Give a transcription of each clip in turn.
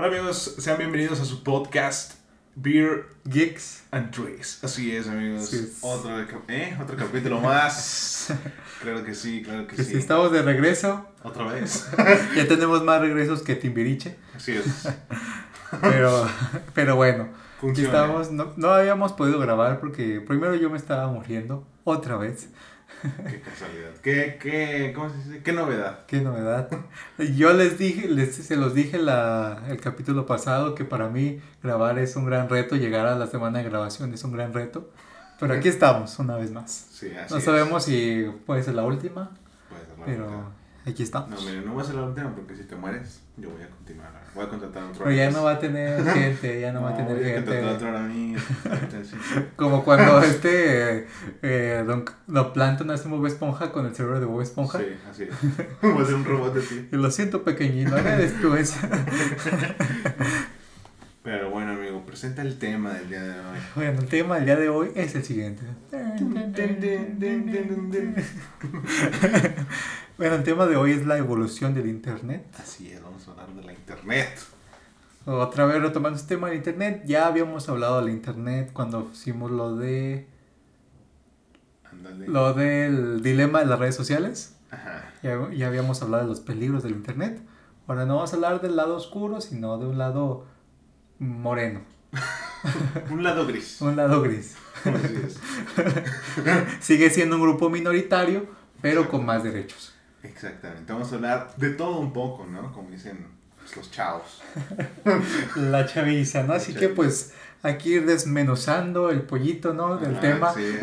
Hola amigos, sean bienvenidos a su podcast Beer Geeks and Trees. Así es amigos, Así es. Otro, ¿eh? Otro capítulo más. claro que sí, claro que Que sí. si estamos de regreso, Otra vez. ya tenemos más regresos que Timbiriche, Así es. pero, pero bueno, Funciona. estamos, no, no habíamos podido grabar porque primero yo me estaba muriendo, otra vez, Qué casualidad. Qué, qué, ¿cómo se dice? Qué novedad. qué novedad. Yo les dije, les, se los dije la, el capítulo pasado que para mí grabar es un gran reto, llegar a la semana de grabación es un gran reto, pero aquí estamos una vez más. Sí, así No es. sabemos si puede ser la última, Puede ser la pero última. Aquí estamos. No, mire, no va a ser la última porque si te mueres, yo voy a continuar. Voy a contratar a otro Pero ya no va a tener gente, ya no, va a tener voy a contratar a gente. otro amigo. Como cuando este eh, Don, Don Planton hace Bob Esponja con el cerebro de Bob Esponja. Sí, así es. Voy a ser un robot de ti. Lo siento pequeñito, no eres tú ese. Pero bueno, amigo, presenta el tema del día de hoy. Bueno, el tema del día de hoy es el siguiente. Bueno, el tema de hoy es la evolución del Internet. Así es, vamos a hablar de la internet. Otra vez retomando este tema del Internet, ya habíamos hablado del Internet cuando hicimos lo de Ándale. lo del dilema de las redes sociales. Ajá. Ya, ya habíamos hablado de los peligros del internet. Ahora no vamos a hablar del lado oscuro, sino de un lado moreno, Un lado gris. un lado gris. Así es. Sigue siendo un grupo minoritario, pero con más derechos. Exactamente. Vamos a hablar de todo un poco, ¿no? Como dicen pues, los chavos. La chaviza, ¿no? La Así que pues aquí ir desmenuzando el pollito, ¿no? Del Ajá, tema. sí.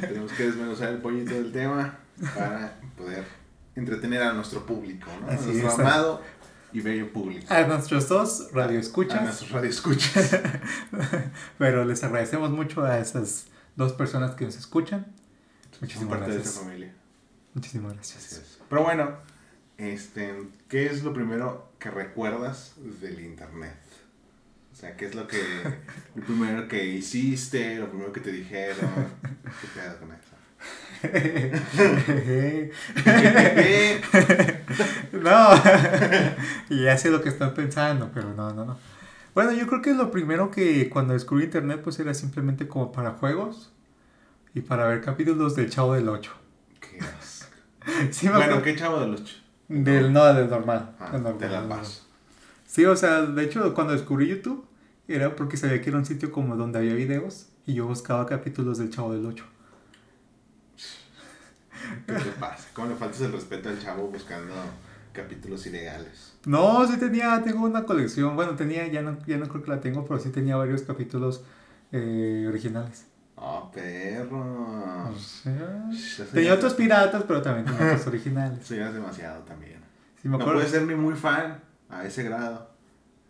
Tenemos que desmenuzar el pollito del tema para poder entretener a nuestro público, ¿no? A nuestro es. amado y bello público. A nuestros dos A radioescuchas, nuestros radioescuchas. pero les agradecemos mucho a esas dos personas que nos escuchan. Muchísimas parte de gracias. esta familia. Muchísimas gracias. es. Pero bueno, este, ¿qué es lo primero que recuerdas del internet? O sea, ¿qué es lo que lo primero que hiciste, lo primero que te dijeron? ¿Qué pedo con eso? No, y ya sé lo que están pensando, pero no, no, no. Bueno, yo creo que lo primero que cuando descubrí internet pues era simplemente como para juegos y para ver capítulos del Chavo del 8. Qué asco. Sí, me Bueno, ¿qué chavo de los ch- Del, no, del normal. Ah, del normal, de La del Paz. Sí, o sea, de hecho cuando descubrí YouTube era porque sabía que era un sitio como donde había videos y yo buscaba capítulos del Chavo del 8. ¿Qué te pasa? ¿Cómo le faltas el respeto al chavo buscando capítulos ilegales? No, sí tenía, tengo una colección, bueno, tenía, ya no, ya no creo que la tengo, pero sí tenía varios capítulos eh, originales. ¡Oh, perro! O sea, tenía otros piratas, pero también tenía otros originales. Ya es demasiado también. Sí, me No puedes ser ni muy fan a ese grado,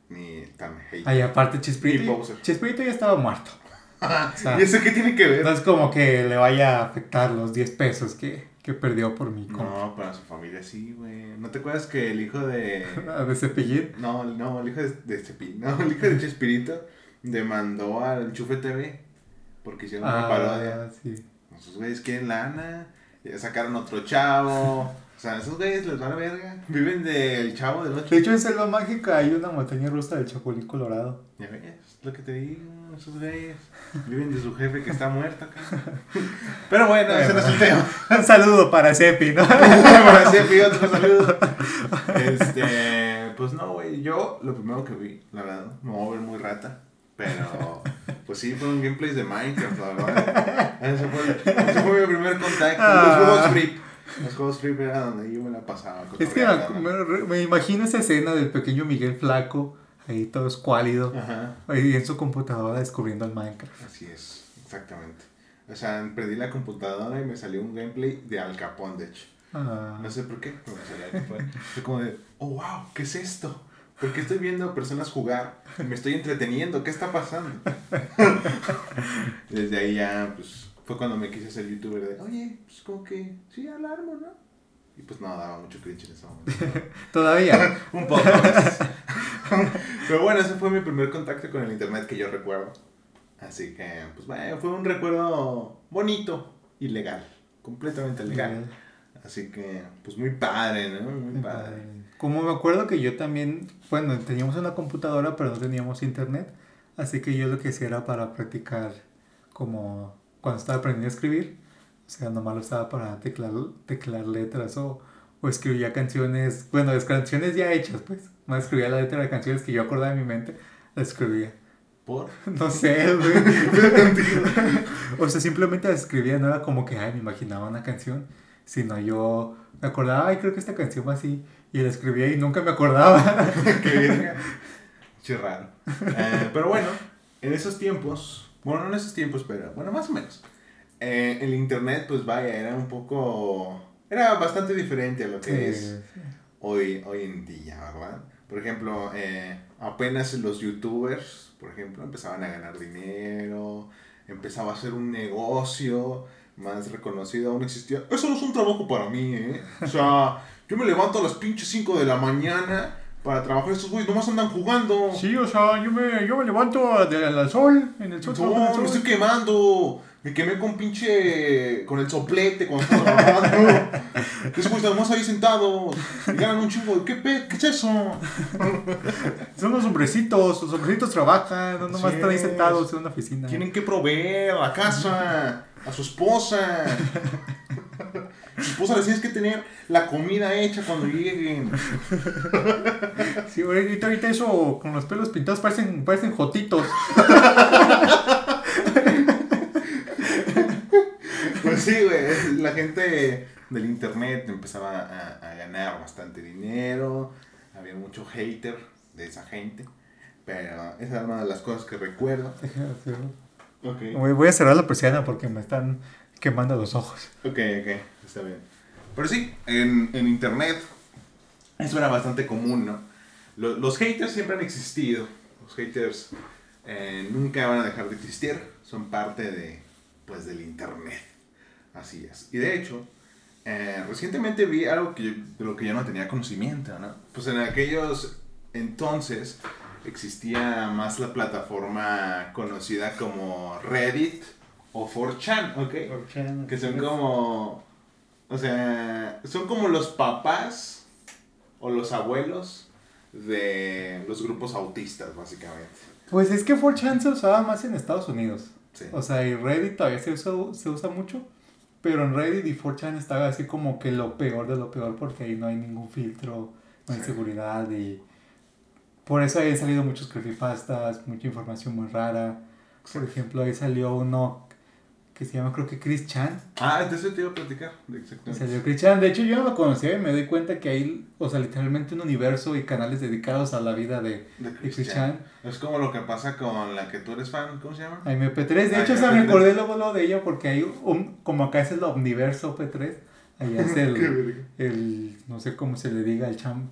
ni tan hate. Ay, aparte Chespirito. Chespirito ya estaba muerto. O sea, ¿Y eso qué tiene que ver? no es como que le vaya a afectar los 10 pesos que, que perdió por mi compra. No, para su familia sí, güey. ¿No te acuerdas que el hijo de... De Cepillín. No, no, el hijo de, de Cepillín, no, el hijo de Chespirito demandó al Chufe TV porque hicieron una parodia. Ah, sí. Esos güeyes quieren lana, ya sacaron otro chavo. O sea, esos güeyes les van a verga. Viven del chavo del ocho. De hecho, en Selva Mágica hay una montaña rusa del Chapulín Colorado. Ya ves, lo que te digo, esos güeyes viven de su jefe que está muerto acá. Pero bueno, ese no es el tema. Un saludo para Cepi, ¿no? Para Cepi, otro saludo. Este, pues no, güey, yo lo primero que vi, la verdad, me voy a ver muy rata. Pero, pues sí, fueron gameplays de Minecraft, la verdad. Ese fue, ese fue mi primer contacto. Los Ah. juegos free. Los juegos free era donde yo me la pasaba. Es que me- me imagino esa escena del pequeño Miguel Flaco, ahí todo escuálido, Ajá. ahí en su computadora descubriendo el Minecraft. Así es, exactamente. O sea, prendí la computadora y me salió un gameplay de Al Capone, de hecho. Ah, No sé por qué, pero me salió Al Capone. Fue como de, oh, wow, ¿qué es esto? Porque estoy viendo a personas jugar me estoy entreteniendo, ¿qué está pasando? Desde ahí ya, pues, fue cuando me quise ser youtuber de, oye, pues como que, sí, alarmo, ¿no? Y pues no, daba mucho cringe en ese momento. Todavía. Un poco. Pero bueno, ese fue mi primer contacto con el internet que yo recuerdo. Así que, pues bueno, fue un recuerdo bonito y legal. Completamente legal. Así que, pues muy padre, ¿no? Muy padre. Como me acuerdo que yo también, bueno, teníamos una computadora, pero no teníamos internet. Así que yo lo que hacía era para practicar como cuando estaba aprendiendo a escribir. O sea, nomás lo estaba para teclar, teclar letras o, o escribía canciones, bueno, las canciones ya hechas, pues. No escribía la letra de canciones que yo acordaba en mi mente, la escribía. ¿Por? No sé, güey. o sea, simplemente la escribía, no era como que, ay, me imaginaba una canción, sino yo me acordaba, ay, creo que esta canción va así, y la escribía y nunca me acordaba. Qué. Che raro. Eh, pero bueno, en esos tiempos, bueno, no en esos tiempos, pero bueno, más o menos. eh, el internet, pues vaya, era un poco. Era bastante diferente a lo que Sí, es sí. hoy, hoy en día, ¿verdad? Por ejemplo, eh, apenas los youtubers, por ejemplo, empezaban a ganar dinero, empezaba a ser un negocio más reconocido, aún existía. Eso no es un trabajo para mí, ¿eh? O sea, yo me levanto a las pinches 5 de la mañana para trabajar, estos güeyes nomás andan jugando. Sí, o sea, yo me, yo me levanto de- al sol, en el sol, No, me estoy quemando. Me quemé con pinche. con el soplete cuando estaba trabajando. Esos güeyes nomás ahí sentados. Y ganan un chingo. ¿Qué, pe- ¿Qué es eso? Son los hombrecitos, los hombrecitos trabajan, no nomás Sí están ahí sentados en una oficina. Tienen que proveer a la casa, a su esposa. Su esposa les tienes que tener la comida hecha cuando lleguen. Sí, ahorita, ahorita eso con los pelos pintados parecen, parecen jotitos. Sí, güey. La gente del internet empezaba a, a ganar bastante dinero. Había mucho hater de esa gente. Pero esa es una de las cosas que recuerdo. Voy voy a cerrar la persiana porque me están quemando los ojos. Ok, ok, está bien. Pero sí, en, en internet eso era bastante común, ¿no? Lo- Los, haters siempre han existido. Los haters eh, nunca van a dejar de existir. Son parte de, pues, del internet. Así es. Y de hecho, eh, recientemente vi algo que yo- de lo que yo no tenía conocimiento, ¿no? Pues en aquellos entonces existía más la plataforma conocida como Reddit o 4chan, ¿ok? Que son como. O sea, son como los papás o los abuelos de los grupos autistas, básicamente. Pues es que 4chan se usaba más en Estados Unidos. Sí. O sea, y Reddit todavía se usa, se usa mucho. Pero en Reddit y 4chan estaba así como que lo peor de lo peor porque ahí no hay ningún filtro, no hay Sí. seguridad y... Por eso ahí han salido muchos creepypastas, mucha información muy rara. Por ejemplo, ahí salió uno que se llama creo que Chris Chan. Ah, entonces te iba a platicar. Exactamente. salió Chris Chan. De hecho, yo no lo conocía y me doy cuenta que hay, o sea, literalmente un universo y canales dedicados a la vida de, De Chris Chris Chan. Chan. Es como lo que pasa con la que tú eres fan, ¿cómo se llama? A MP3, de hecho, MP3. me acordé luego, luego de ella porque hay un, como acá es el Omniverso P3, allá es el, el, no sé cómo se le diga, el cham,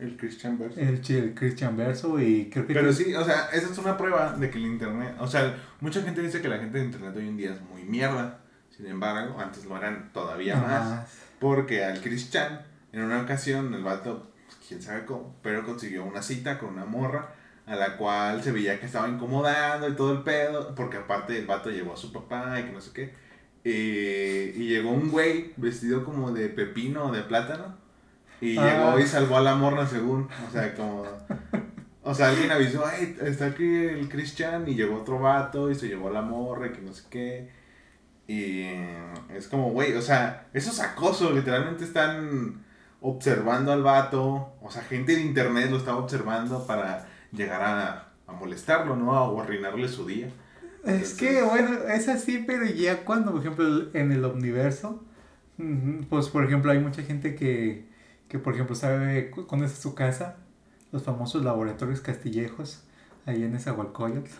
El Christian Verso. el, el Christian Verso y creo que... Pero sí, o sea, esa es una prueba de que el internet, o sea, mucha gente dice que la gente de internet hoy en día es muy mierda. Sin embargo, antes lo eran todavía más. Porque al Chris Chan, en una ocasión, el vato, pues, quién sabe cómo, pero consiguió una cita con una morra a la cual se veía que estaba incomodando y todo el pedo, porque aparte el vato llevó a su papá y que no sé qué. Eh, y llegó un güey vestido como de pepino o de plátano. Y Ah. llegó y salvó a la morra según. O sea, como... O sea, alguien avisó, ay, está aquí el Chris Chan y llegó otro vato y se llevó a la morra y que no sé qué. Y es como, güey, o sea, eso es acoso, literalmente están observando al vato, o sea, gente de internet lo estaba observando para llegar a, a molestarlo, ¿no? O arruinarle su día. Es que, bueno, es así, pero ya cuando, por ejemplo, en el Omniverso, ujú, pues, por ejemplo, hay mucha gente que, que por ejemplo, sabe cu- conoce su casa, los famosos laboratorios castillejos, ahí en Esahualcoyotl.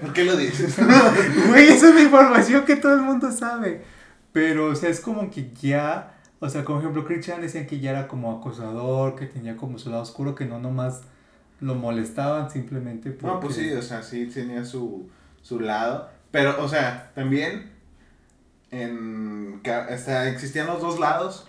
¿Por qué lo dices? Güey, esa es información que todo el mundo sabe. Pero, o sea, es como que ya, o sea, como ejemplo, Chris Chan decían que ya era como acosador, que tenía como su lado oscuro, que no nomás lo molestaban simplemente porque... No, pues sí, o sea, sí tenía su, su lado. Pero, o sea, también en, existían los dos lados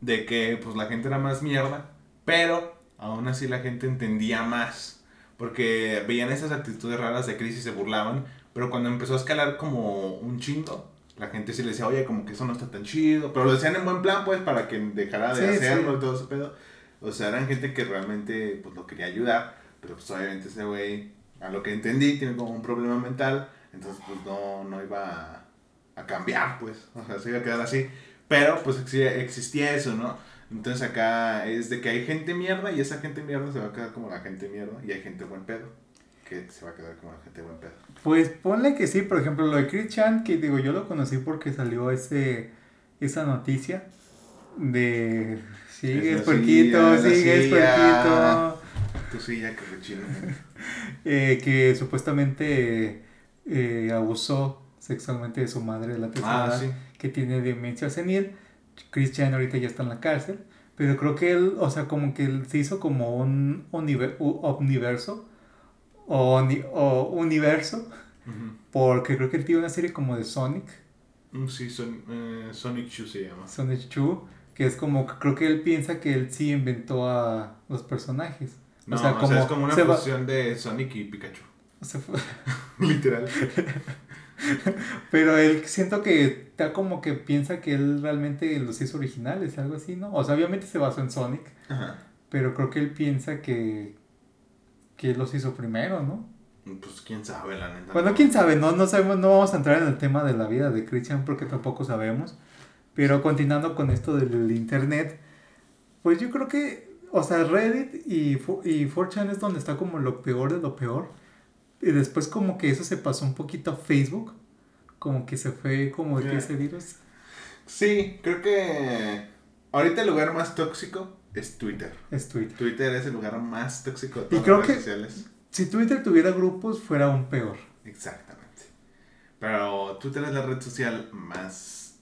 de que pues la gente era más mierda, pero aún así la gente entendía más. Porque veían esas actitudes raras de Chris y se burlaban, pero cuando empezó a escalar como un chingo, la gente sí le decía, oye, como que eso no está tan chido, pero lo decían en buen plan, pues, para que dejara de Sí, hacerlo sí. y todo ese pedo. O sea, eran gente que realmente pues lo quería ayudar, pero pues obviamente ese güey, a lo que entendí, tiene como un problema mental, entonces pues no, no iba a, a cambiar, pues, o sea, se iba a quedar así. Pero pues existía, eso, ¿no? Entonces acá es de que hay gente mierda y esa gente mierda se va a quedar como la gente mierda y hay gente buen pedo que se va a quedar como la gente buen pedo. Pues ponle que sí, por ejemplo, lo de Chris Chan, que digo, yo lo conocí porque salió ese esa noticia de sigues puerquito, silla, sigues silla. puerquito. Sí, ya que rechino. Eh, que supuestamente eh, abusó sexualmente de su madre de la tercera Ah, edad, sí. Que tiene demencia senil. Chris Chan ahorita ya está en la cárcel, pero creo que él, o sea, como que él se hizo como un omniverso o, o universo, porque creo que él tiene una serie como de Sonic, Mm, Sí, son, eh, Sonic Shoe se llama. Sonic 2, que es como, creo que él piensa que él sí inventó a los personajes. No, o sea, como, es como una va- fusión de Sonic y Pikachu. o sea, fue- Literal. Pero él siento que está como que piensa que él realmente los hizo originales, algo así, ¿no? O sea, obviamente se basó en Sonic, Ajá. pero creo que él piensa que, que él los hizo primero, ¿no? Pues quién sabe, la neta. Bueno, quién sabe, no, no sabemos, no vamos a entrar en el tema de la vida de Christian porque tampoco sabemos. Pero continuando con esto del internet, pues yo creo que, o sea, Reddit y, y 4chan es donde está como lo peor de lo peor. Y después como que eso se pasó un poquito a Facebook, como que se fue como de que ese virus. Sí, creo que ahorita el lugar más tóxico es Twitter. Es Twitter. Twitter es el lugar más tóxico de Y todas creo las redes que- sociales. Si Twitter tuviera grupos, fuera aún peor. Exactamente. Pero Twitter es la red social más,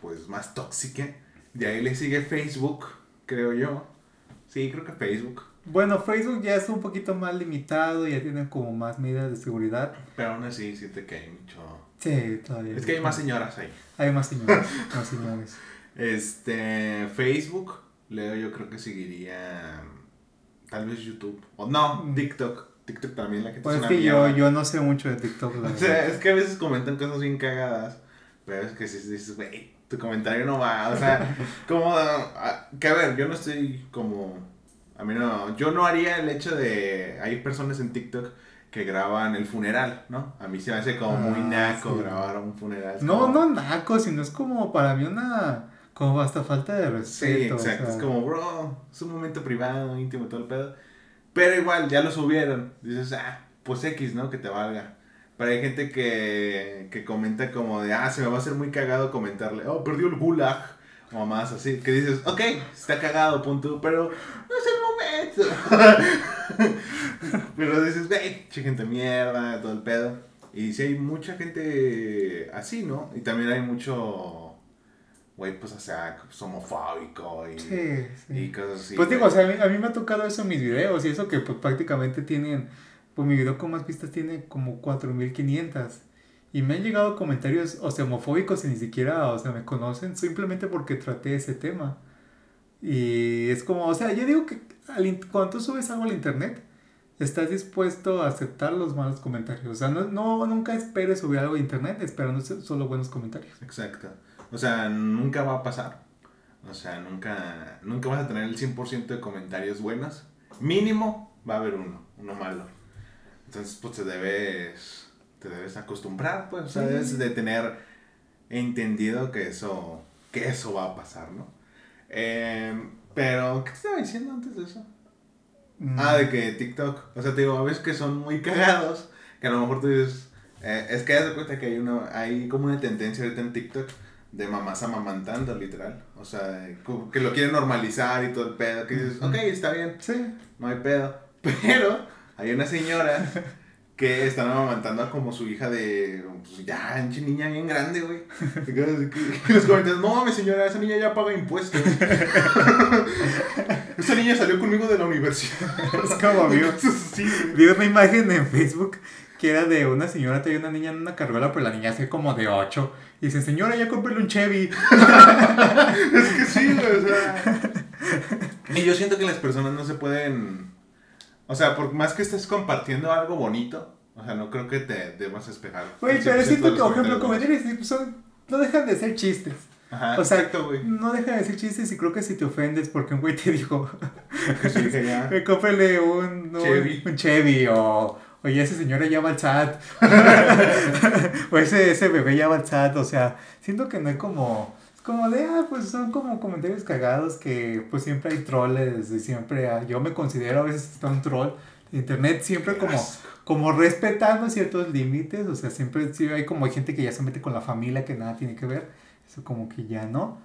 pues, más tóxica. De ahí le sigue Facebook, creo yo. Sí, creo que Facebook. Bueno, Facebook ya es un poquito más limitado, ya tienen como más medidas de seguridad. Pero aún así siento que hay mucho... Sí, todavía. Es que hay más señoras ahí. Hay más señores, más señores. Este, Facebook, Leo yo creo que seguiría tal vez YouTube. O no, Mm. TikTok. TikTok también la gente Pues es que yo, yo no sé mucho de TikTok, la O sea, es que a veces comentan cosas bien cagadas, pero es que si dices, güey, tu comentario no va, o sea, como, ah, que a ver, yo no estoy como, a mí no, yo no haría el hecho de, hay personas en TikTok que graban el funeral, ¿no? A mí se me hace como muy Ah, naco sí. grabar un funeral. No, como- no naco, sino es como para mí una, como hasta falta de Sí, respeto. o exacto, sea. es como, bro, es un momento privado, íntimo, todo el pedo. Pero igual, ya lo subieron, dices, ah, pues X, ¿no? Que te valga. Pero hay gente que, que comenta como de, ah, se me va a hacer muy cagado comentarle, oh, perdió el gulag. O más así, que dices, ok, está cagado, punto, pero no es el momento. pero dices, güey, che gente mierda, todo el pedo. Y sí hay mucha gente así, ¿no? Y también hay mucho, güey, pues, o sea, pues, homofóbico y, Sí, sí. y cosas así. Pues digo, o sea, a mí, a mí me ha tocado eso en mis videos y eso que pues prácticamente tienen, pues mi video con más vistas tiene como 4500 y me han llegado comentarios, o sea, homofóbicos y ni siquiera, o sea, me conocen simplemente porque traté ese tema. Y es como, o sea, yo digo que al cuando tú subes algo al internet, estás dispuesto a aceptar los malos comentarios. O sea, no, no nunca esperes subir algo a internet esperando so- solo buenos comentarios. Exacto. O sea, nunca va a pasar. O sea, nunca, nunca vas a tener el 100% de comentarios buenos. Mínimo va a haber uno, uno malo. Entonces, pues te debes, te debes acostumbrar, pues, o sea, debes de tener entendido que eso, que eso va a pasar, ¿no? Em, pero, ¿qué te estaba diciendo antes de eso? Mm. Ah, de que TikTok, o sea, te digo, a veces que son muy cagados, que a lo mejor tú dices, eh, es que de cuenta que hay, una, hay como una tendencia ahorita en TikTok de mamás amamantando, literal. O sea, que lo quieren normalizar y todo el pedo, que dices, ok, está bien, Sí. no hay pedo. Pero hay una señora que están amamantando como su hija de, pues ya, pinche niña bien grande, güey. Y los comentarios, no mames señora, esa niña ya paga impuestos. esa niña salió conmigo de la universidad. Es como. Sí, güey. Vi una imagen en Facebook que era de una señora, traía una niña en una carruela, pero la niña hace como de 8. Y dice, señora, ya cómprele un Chevy. Es que sí, güey, o sea. Y yo siento que las personas no se pueden. O sea, por más que estés compartiendo algo bonito, o sea, no creo que te debas despejar. Güey, pero 100% siento que, por ejemplo, sí, son, no dejan de ser chistes. Ajá, o sea, exacto, güey. no deja de decir chistes y creo que si te ofendes porque un güey te dijo, Que su hija ya. "Eh, cómprale un, un Chevy. un Chevy o, oye, ese señor ya va al SAT. o ese, ese bebé ya va al SAT. O sea, siento que no hay como... Como de, ah, pues son como comentarios cagados que pues siempre hay troles y siempre hay- yo me considero a veces hasta un troll. Internet siempre como, como respetando ciertos límites, o sea, siempre sí hay como hay gente que ya se mete con la familia que nada tiene que ver, eso como que ya no.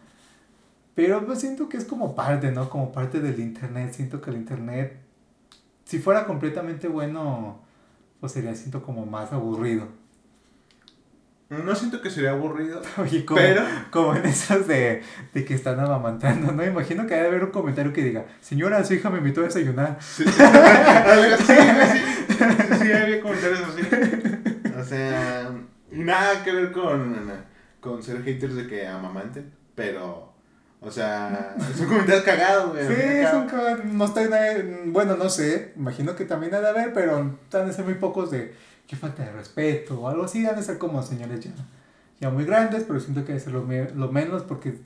Pero pues siento que es como parte, ¿no? Como parte del internet, siento que el internet, si fuera completamente bueno, pues sería, siento como más aburrido. No siento que sería aburrido, Oye, como, pero... como en esos de, de que están amamantando, ¿no? Imagino que debe haber un comentario que diga, señora, su hija me invitó a desayunar. Sí, sí, sí, sí, había comentarios así. O sea, nada que ver con, con ser haters de que amamanten, pero, o sea, es un comentario cagado, güey. Sí, es un ca- no está en- bueno, no sé, imagino que también ha de haber, pero han de ser muy pocos de qué falta de respeto o algo así, han de ser como señores ya, ya muy grandes, pero siento que ser lo, me- lo menos porque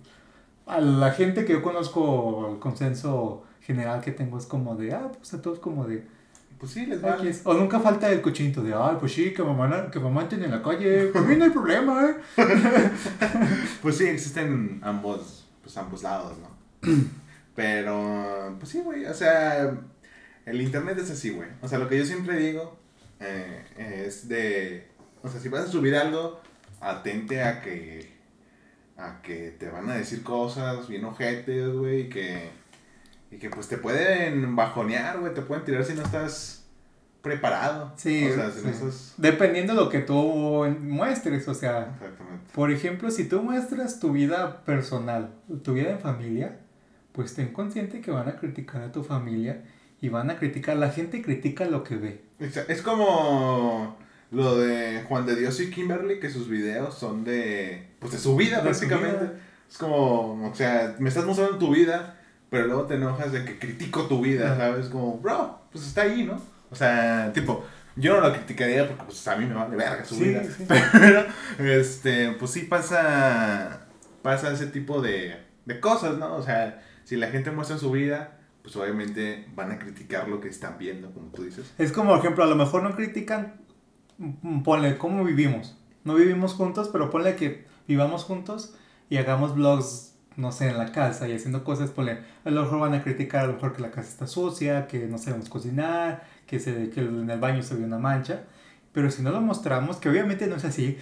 a la gente que yo conozco, el consenso general que tengo es como de, ah, pues a todos como de, Pues sí, les vale. O nunca falta el cochinito de, ay, pues sí, que mamá, que mamá en la calle, por mí no hay problema, ¿eh? Pues sí, existen ambos, pues ambos lados, ¿no? Pero, pues sí, güey, o sea, el internet es así, güey. O sea, lo que yo siempre digo eh, es de, o sea, si vas a subir algo, atente a que, a que te van a decir cosas bien ojetes, güey, y que, y que pues te pueden bajonear, güey, te pueden tirar si no estás preparado. Sí, o sea. Dependiendo de lo que tú muestres, o sea, Exactamente. Por ejemplo, si tú muestras tu vida personal, tu vida en familia, pues ten consciente que van a criticar a tu familia y van a criticar, la gente critica lo que ve. Es como lo de Juan de Dios y Kimberly, que sus videos son de, pues de su vida De su prácticamente. vida. Es como, o sea, me estás mostrando tu vida, pero luego te enojas de que critico tu vida. ¿sabes? Como, bro, pues está ahí, ¿no? O sea, tipo, yo no lo criticaría porque pues a mí me vale verga su vida. sí. Pero, este, pues sí pasa, pasa ese tipo de, de cosas, ¿no? O sea, si la gente muestra su vida, pues obviamente van a criticar lo que están viendo, como tú dices. Es como, por ejemplo, a lo mejor no critican, mm, ponle, cómo vivimos. No vivimos juntos, pero ponle que vivamos juntos y hagamos vlogs, no sé, en la casa y haciendo cosas, ponle, a lo mejor van a criticar a lo mejor que la casa está sucia, que no sabemos cocinar, que, se, que en el baño se ve una mancha. Pero si no lo mostramos, que obviamente no es así,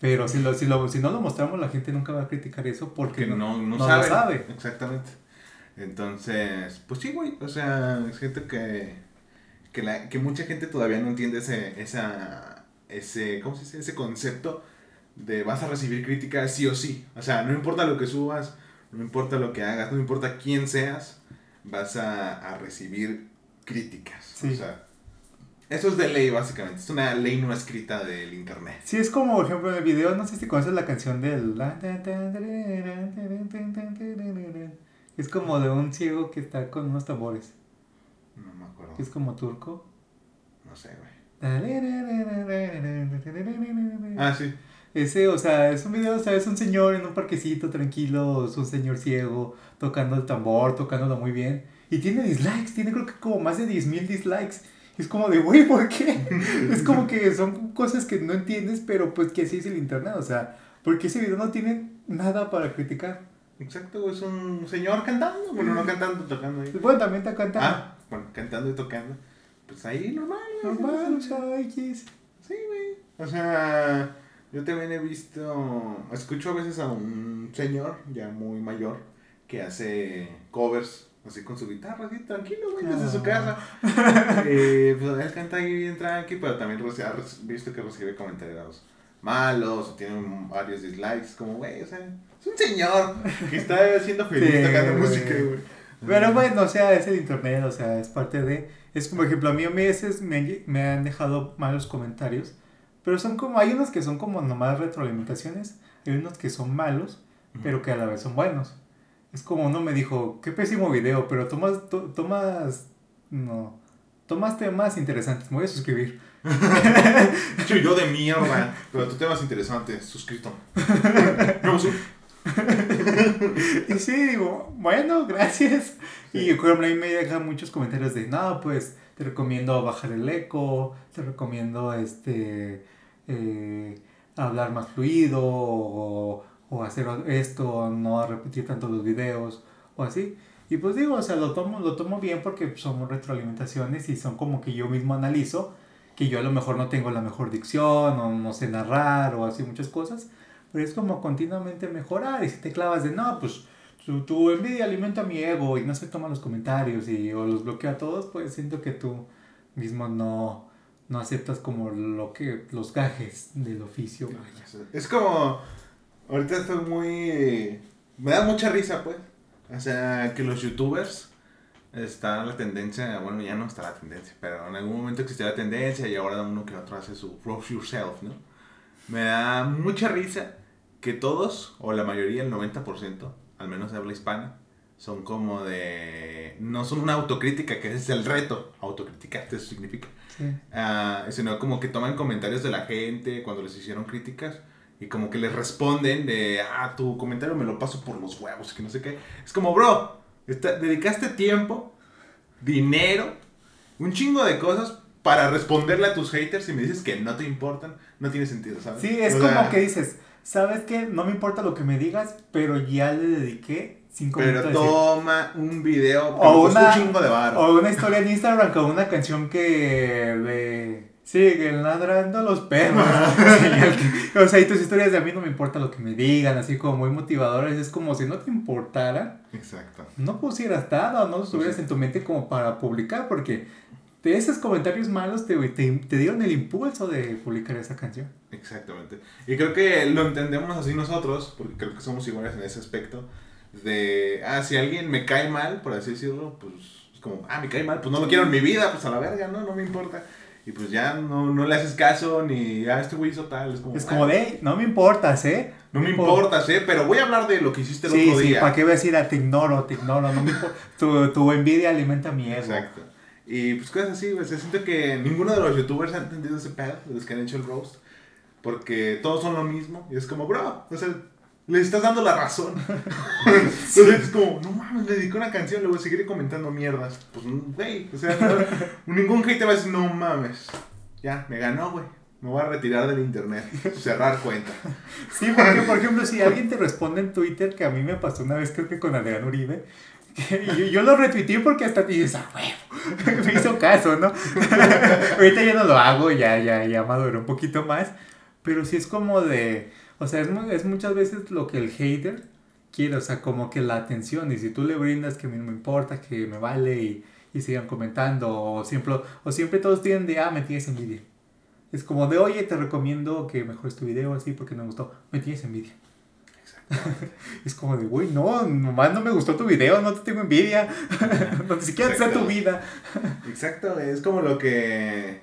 pero si, lo, si, lo, si no lo mostramos, la gente nunca va a criticar eso porque que no, no, no lo saben. sabe. Exactamente. Entonces, pues sí, güey. O sea, es gente que, que, la, que mucha gente todavía no entiende ese, esa, ese, ¿cómo se dice? Ese concepto de vas a recibir críticas sí o sí. O sea, no importa lo que subas, no importa lo que hagas, no importa quién seas, vas a, a recibir críticas. Sí. O sea, eso es de ley, básicamente. Es una ley no escrita del internet. Sí, es como, por ejemplo, en el video, no sé si conoces la canción del... Es como de un ciego que está con unos tambores. No me acuerdo. que Es como turco. No sé, güey. Ah. Ah, sí. Ese, o sea, es un video, o sea, es un señor en un parquecito tranquilo, es un señor ciego, tocando el tambor, tocándolo muy bien. Y tiene dislikes, tiene creo que como más de 10.000 dislikes. Es como de, güey, ¿por qué? es como que son cosas que no entiendes, pero pues que así es el internet, o sea, porque ese video no tiene nada para criticar. Exacto, es un señor cantando. Bueno, no cantando, tocando ahí. Bueno, también está cantando. Ah, bueno, cantando y tocando. Pues ahí normal. Normal, X. Sí, güey. O sea, yo también he visto. Escucho a veces a un señor ya muy mayor que hace covers así con su guitarra, así tranquilo, güey, desde su casa. Eh, pues él canta ahí bien tranqui, pero también ha visto que recibe comentarios malos o tiene varios dislikes. Como, güey, o sea, es un señor que está haciendo feliz Sí, tocando güey. música, güey. Pero bueno, o sea, es el internet, o sea, es parte de... Es como, por ejemplo, a mí a veces me, me han dejado malos comentarios, pero son como, hay unos que son como nomás retroalimentaciones, hay unos que son malos, pero que a la vez son buenos. Es como uno me dijo, qué pésimo video, pero tomas, to- tomas, no, tomas temas interesantes, me voy a suscribir. Yo de mierda, pero tu tema es interesante, suscrito. No, y sí, digo, bueno, gracias. Y por ejemplo, a mí me dejan muchos comentarios de, no, pues te recomiendo bajar el eco, te recomiendo este eh, hablar más fluido o, o, hacer esto, no repetir tanto los videos o así. Y pues digo, o sea, lo tomo, lo tomo bien porque somos retroalimentaciones y son como que yo mismo analizo que yo a lo mejor no tengo la mejor dicción o no sé narrar o así muchas cosas, pero es como continuamente mejorar y si te clavas de no, pues tu, tu envidia alimenta mi ego y no se toma los comentarios y o los bloquea a todos, pues siento que tú mismo no, no aceptas como lo que los gajes del oficio. Es como, ahorita estoy muy, me da mucha risa pues, o sea, que los youtubers está la tendencia, bueno, ya no está la tendencia, pero en algún momento existía la tendencia y ahora uno que otro hace su roast yourself, ¿no? Me da mucha risa que todos, o la mayoría, el 90%, al menos de habla hispana, son como de... No son una autocrítica, que ese es el reto, autocriticarte, eso significa. Uh, sino como que toman comentarios de la gente cuando les hicieron críticas y como que les responden de, ah, tu comentario me lo paso por los huevos, que no sé qué. Es como, bro, dedicaste tiempo, dinero, un chingo de cosas para responderle a tus haters y me dices que no te importan, no tiene sentido, ¿sabes? Sí, es como que dices, ¿sabes qué? No me importa lo que me digas, pero ya le dediqué cinco pero minutos. Pero toma un video o una, un chingo de barro. O una historia en Instagram con una canción que de siguen ladrando los perros. o sea, y tus historias de a mí no me importa lo que me digan, así como muy motivadoras. Es como si no te importara. Exacto. No pusieras estado, no estuvieras en tu mente como para publicar, porque de esos comentarios malos te, te, dieron el impulso de publicar esa canción. Exactamente. Y creo que lo entendemos así nosotros, porque creo que somos iguales en ese aspecto. De, ah, si alguien me cae mal, por así decirlo, pues es como, ah, me cae mal, pues no lo quiero en mi vida, pues a la verga, no, no me importa. Y pues ya no, no le haces caso ni, ah, este güey hizo tal. Es como, es como de, no me importas, ¿eh? No, me importas, ¿eh? Pero voy a hablar de lo que hiciste el otro día. Sí, ¿para qué voy a decir, a te ignoro, te ignoro? No me tu, tu envidia alimenta mi ego. Exacto. Y pues cosas así, pues siento que ninguno de los youtubers ha entendido ese pedo, de los que han hecho el roast. Porque todos son lo mismo. Y es como, bro, o sea, le estás dando la razón. Entonces es como, no mames, le dediqué una canción, le voy a seguir comentando mierdas. Pues, güey, o sea, ningún hate te va a decir, no mames, ya, me ganó, güey. Me voy a retirar del internet, cerrar cuenta. Sí, porque, por ejemplo, si alguien te responde en Twitter, que a mí me pasó una vez, creo que con Adrián Uribe, yo, yo lo retuiteé porque hasta te dices, ah, huevo, me hizo caso, ¿no? Ahorita ya no lo hago, ya, ya, ya maduró un poquito más, pero sí es como de o sea, es, es muchas veces lo que el hater quiere, o sea, como que la atención. Y si tú le brindas que a mí no me importa, que me vale y, y sigan comentando, o siempre, o siempre todos tienen de, ah, me tienes envidia. Es como de, oye, te recomiendo que mejores tu video así porque me gustó. Me tienes envidia. es como de, güey, no, nomás no me gustó tu video, no te tengo envidia. no, ni siquiera sea tu vida. Exacto, es como lo que,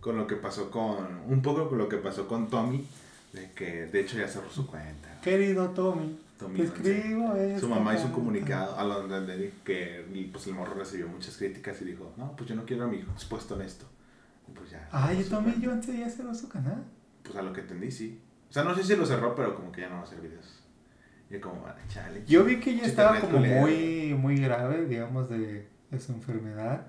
con lo que pasó con, un poco con lo que pasó con Tommy de que de hecho ya cerró su cuenta. Querido Tommy, te escribo Su mamá hizo un comunicado a donde que pues, el morro recibió muchas críticas y dijo, no, pues yo no quiero a mi hijo expuesto en esto. pues ya. Ay, Tommy antes ya cerró su canal. Pues a lo que entendí, sí. O sea, no sé si lo cerró, pero como que ya no va a hacer videos. Y como, vale, chale. Yo vi que ya estaba como muy, muy grave, digamos, de, de, su enfermedad.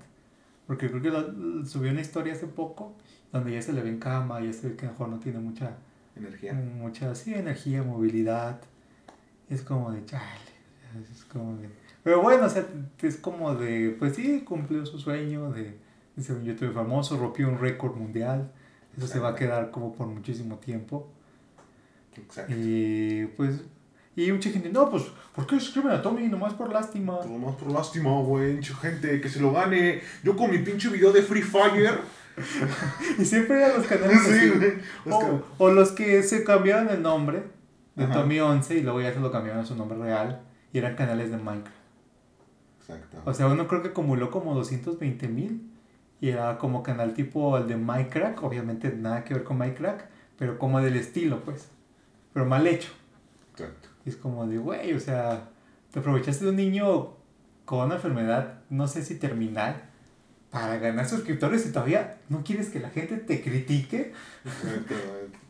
Porque creo que subió una historia hace poco donde ya se le ve en cama, ya se ve que mejor no tiene mucha Energía. Mucha, sí, energía, movilidad. Es como de chale. Es como de... Pero bueno, o sea, es como de, pues sí, cumplió su sueño de, de ser un youtuber famoso, rompió un récord mundial. Eso se va a quedar como por muchísimo tiempo. Exacto. Y pues, y mucha gente, no, pues, ¿por qué escriben a Tommy? Nomás por lástima. Nomás por lástima, güey. Mucha gente que se lo gane. Yo con mi pinche video de Free Fire. y siempre eran los canales o, los que se cambiaron el nombre de Tommy 11 y luego ya se lo cambiaron a su nombre real y eran canales de Minecraft. Exacto. O sea, uno creo que acumuló como 220 mil y era como canal tipo el de Minecraft, obviamente nada que ver con Minecraft, pero como del estilo, pues. Pero mal hecho. Exacto. Y es como de, güey, o sea, te aprovechaste de un niño con una enfermedad, no sé si terminal, para ganar suscriptores y todavía no quieres que la gente te critique.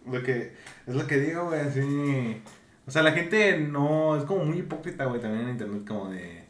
lo que, es lo que digo, güey, así. O sea, la gente no. Es como muy hipócrita, güey, también en internet, como de.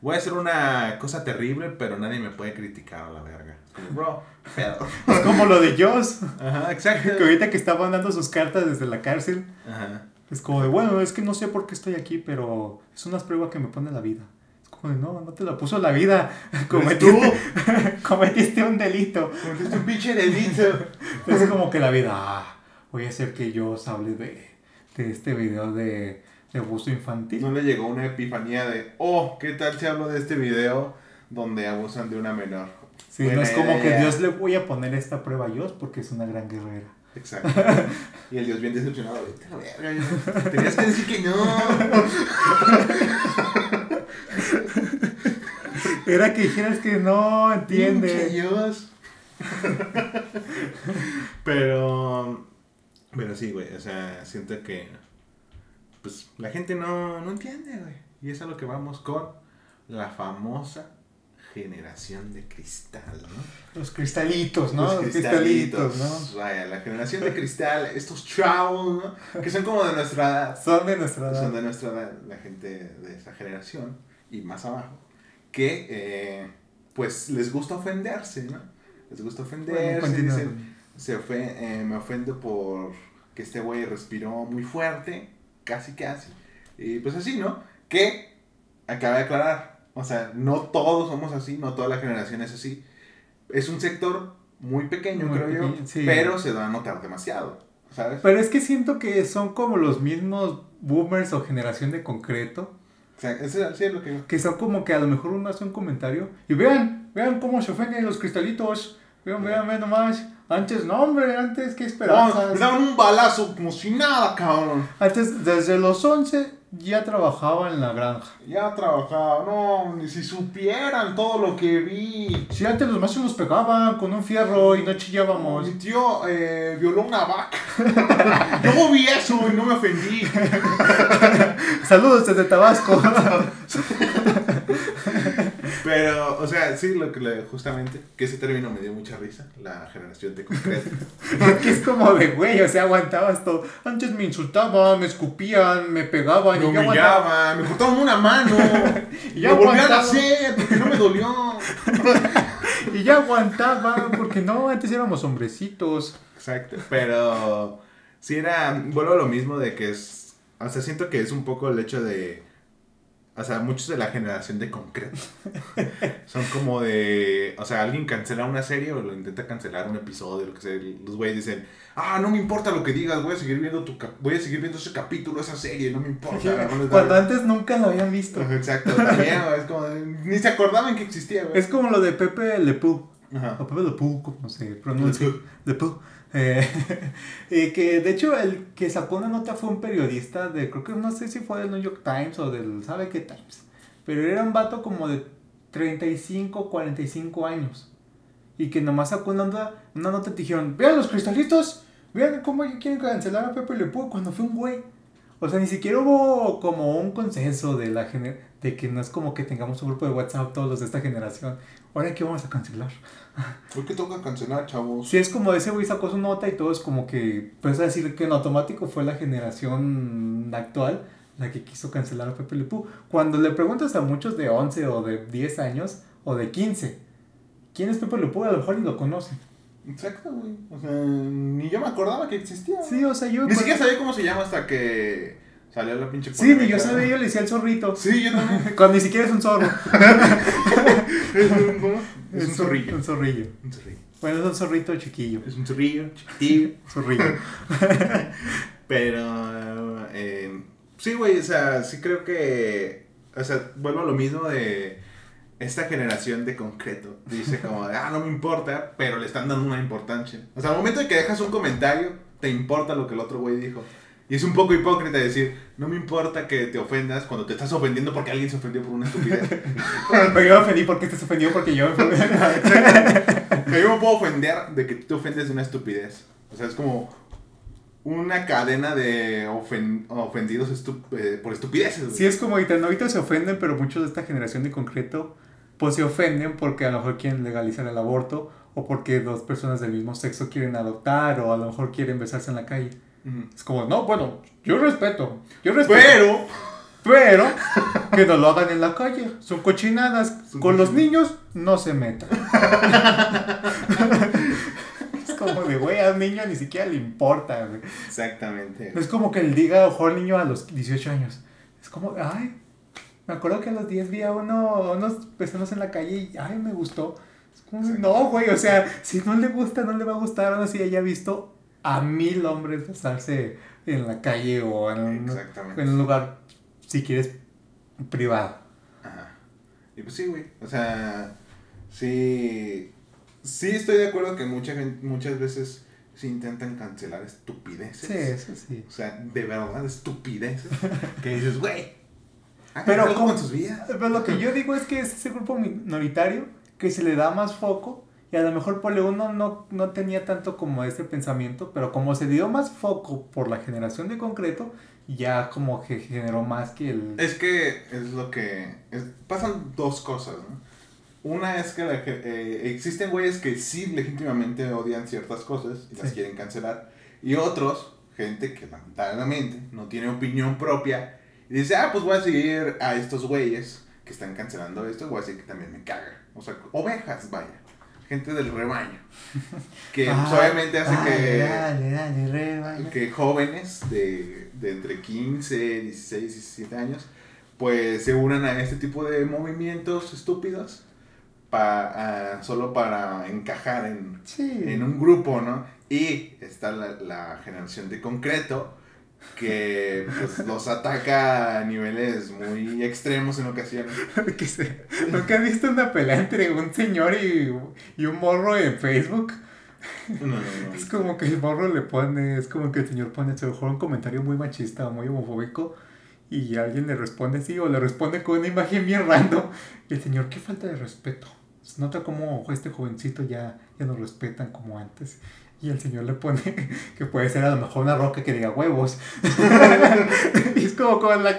Voy a hacer una cosa terrible, pero nadie me puede criticar a la verga. Bro, pedo. Es como lo de Joss. Ajá, exacto. Que ahorita que estaban dando sus cartas desde la cárcel. Ajá. Es como de, bueno, es que no sé por qué estoy aquí, pero es unas pruebas que me pone la vida. Es como de, no, no te la puso la vida. Cometiste, cometiste un delito. Cometiste un pinche delito. Es como que la vida, ah, voy a hacer que yo os hable de, de este video de, de abuso infantil. No le llegó una epifanía de, oh, ¿qué tal si hablo de este video donde abusan de una menor? Sí, no es como que Dios le voy a poner esta prueba a Dios porque es una gran guerrera. Exacto. Y el Dios bien decepcionado, tenías que decir que no. Era que dijeras que no, entiende. Dios. Pero, pero sí, güey, o sea, siento que, pues, la gente no, no entiende, güey. Y es a lo que vamos con la famosa generación de cristal, ¿no? Los cristalitos, ¿no? Los cristalitos, ¿no? Vaya, la generación de cristal, estos chavos, ¿no? Que son como de nuestra edad. Son de nuestra edad. Son de nuestra edad, la gente de esa generación y más abajo, que eh, pues les gusta ofenderse, ¿no? Les gusta ofenderse, Bueno, dicen, se eh, me ofendo por que este güey respiró muy fuerte, casi casi, y pues así, ¿no? Que, acaba de aclarar, o sea, no todos somos así, no toda la generación es así, es un sector muy pequeño, Muy creo yo, pequeño, sí. pero se da a notar demasiado, ¿sabes? Pero es que siento que son como los mismos boomers o generación de concreto. O sea, eso sí es lo que... Que son como que a lo mejor uno hace un comentario y vean, vean cómo se ofenden los cristalitos. Vean, vean, vean nomás. Antes, no, hombre, antes, qué esperanzas. me daban un balazo como si nada, cabrón. Antes, desde los 11 ya trabajaba en la granja. Ya trabajaba, no, ni si supieran todo lo que vi. Si antes los maestros nos pegaban con un fierro y no chillábamos. Mi tío eh, violó una vaca. Yo vi eso y no me ofendí. Saludos desde Tabasco. Pero, o sea, sí, lo que le, justamente, que ese término me dio mucha risa, la generación de concreto. Porque es como de güey, o sea, aguantabas todo. Antes me insultaban, me escupían, me pegaban Me y humillaban, me cortaron una mano. Y ya me volvían a hacer porque no me dolió. Y ya aguantaba, porque no, antes éramos hombrecitos. Exacto, pero sí era, vuelvo a lo mismo de que es, o sea, siento que es un poco el hecho de, o sea, muchos de la generación de concreto son como de, o sea, alguien cancela una serie o lo intenta cancelar un episodio, lo que sea, los güeyes dicen, ah, no me importa lo que digas, voy a seguir viendo tu, voy a seguir viendo ese capítulo, esa serie, no me importa. no Cuando antes nunca lo habían visto. Exacto, también, es como, ni se acordaban que existía, güey. Es como lo de Pepe Le Pew. Ajá. O Pepe Le Pew, como se pronuncia. Le Pew. Eh, y que de hecho el que sacó una nota fue un periodista de, creo que no sé si fue del New York Times o del, ¿sabe qué Times? Pero era un vato como de 35, 45 años. Y que nomás sacó una nota, una nota y dijeron, vean los cristalitos, vean cómo quieren cancelar a Pepe Le Pew cuando fue un güey. O sea, ni siquiera hubo como un consenso de la de que no es como que tengamos un grupo de WhatsApp todos los de esta generación. Ahora qué vamos a cancelar. ¿Por qué toca cancelar, chavos? Si es como ese güey sacó su nota y todo es como que, puedes decir que en automático fue la generación actual la que quiso cancelar a Pepe Le Pew. Cuando le preguntas a muchos de 11 o de 10 años o de 15, ¿quién es Pepe Le Pew? A lo mejor ni lo conocen. Exacto, güey. O sea, ni yo me acordaba que existía. Sí, o sea, yo... Ni siquiera sabía cómo se llama hasta que salió la pinche Sí, ni yo sabía, yo le decía el zorrito. Sí, yo también. Cuando ni siquiera es un zorro. es un, ¿cómo? Es un zor- zorrillo. Un zorrillo. Un zorrillo. Bueno, es un zorrito chiquillo. Es un zorrillo, chiquitillo. Zorrillo. Pero, eh, sí, güey, o sea, sí creo que, o sea, vuelvo a lo mismo de esta generación de concreto. Dice como, de, ah, no me importa, pero le están dando una importancia. O sea, al momento de que dejas un comentario, te importa lo que el otro güey dijo. Y es un poco hipócrita decir, no me importa que te ofendas cuando te estás ofendiendo porque alguien se ofendió por una estupidez. Pero yo me ofendí porque te ofendió porque yo me ofendí. Yo me puedo ofender de que tú te ofendes de una estupidez. O sea, es como una cadena de ofen- ofendidos estu- eh, por estupideces. Sí, es como ahorita, no, ahorita se ofenden, pero muchos de esta generación de concreto, pues se ofenden porque a lo mejor quieren legalizar el aborto o porque dos personas del mismo sexo quieren adoptar o a lo mejor quieren besarse en la calle. Es como, no, bueno, yo respeto. Yo respeto. Pero. Pero que no lo hagan en la calle. Son cochinadas. Son Con los cochinadas. niños no se metan. es como de, güey, al niño ni siquiera le importa, güey. Exactamente. No es como que le diga ojo al niño a los 18 años. Es como, ay, me acuerdo que a los 10 vi a uno, unos personas en la calle y, ay, me gustó. Es como, no, güey, o sea, si no le gusta, no le va a gustar. Ahora sí haya visto a mil hombres besarse en la calle o en un, en lugar, si quieres, privado. Ajá. Y pues sí, güey. O sea, sí. Sí estoy de acuerdo que mucha gente, muchas veces se intentan cancelar estupideces. Sí, eso sí. O sea, de verdad, estupideces. que dices, güey. Pero ¿cómo? con sus vidas. Pero lo que yo digo es que es ese grupo minoritario que se le da más foco y a lo mejor por uno no, no tenía tanto como ese pensamiento, pero como se dio más foco por la generación de concreto, ya como que generó más que el... Es que es lo que. es- pasan dos cosas, ¿no? Una es que la eh, existen güeyes que sí legítimamente odian ciertas cosas y las Sí. quieren cancelar. Y otros, gente que lamentablemente no tiene opinión propia y dice, ah, pues voy a seguir a estos güeyes que están cancelando esto, voy a decir que también me caga. O sea, ovejas, vaya. Gente del rebaño. Que pues, Ah, obviamente hace dale, que Dale, dale, rebaño. que jóvenes de, de entre 15, 16, 17 años, pues se unan a este tipo de movimientos estúpidos pa- ah, solo para encajar en, Sí. en un grupo, ¿no? Y está la, la generación de concreto que pues, los ataca a niveles muy extremos en ocasiones. Que se- ¿Nunca has visto una pelea entre un señor y, y un morro en Facebook? No, no, no. Es como que el morro le pone, es como que el señor pone a lo mejor un comentario muy machista o muy homofóbico y alguien le responde así o le responde con una imagen bien random y el señor, qué falta de respeto. Se nota como este jovencito ya, ya no respetan como antes. Y el señor le pone que puede ser a lo mejor una roca que diga huevos. y es como con la,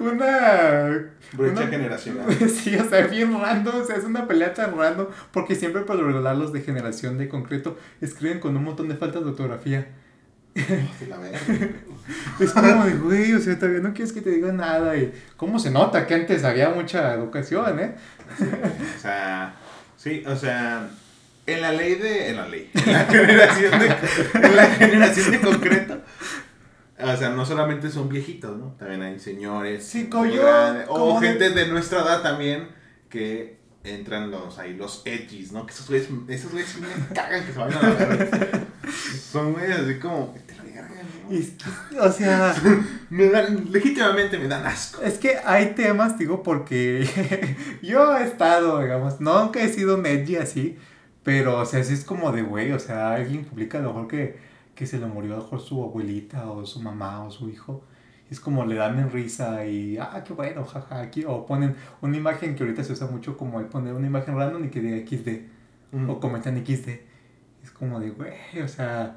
una Brecha una- generacional. Sí, o sea, bien random, o sea, es una pelea tan random, porque siempre por regular los de generación de concreto escriben con un montón de faltas de ortografía. Verga. Es como de, güey, o sea, todavía no quieres que te diga nada. Y cómo se nota que antes había mucha educación, ¿eh? O sea, sí, o sea, en la ley de. En la ley. En la generación de, en la generación de concreto. O sea, no solamente son viejitos, ¿no? También hay señores. Sí, yo, grandes, O como de- gente de nuestra edad también que entran los ahí los edgys, ¿no? Que esos güeyes, esos güeyes me cagan que se vayan a la verga. Son güeyes así como. "Vete a la verga", ¿no? Y es que, o sea, Me dan, legítimamente me dan asco. es que hay temas, digo, porque yo he estado, digamos, no nunca he sido un edgy así, pero, o sea, sí es como de, güey, o sea, alguien publica a lo mejor que, que se le murió a lo mejor su abuelita o su mamá o su hijo. Es como le dan en risa y, ah, qué bueno, jaja, aquí. O ponen una imagen que ahorita se usa mucho como el poner una imagen random y que diga XD. O comentan XD. Es como de, güey, o sea,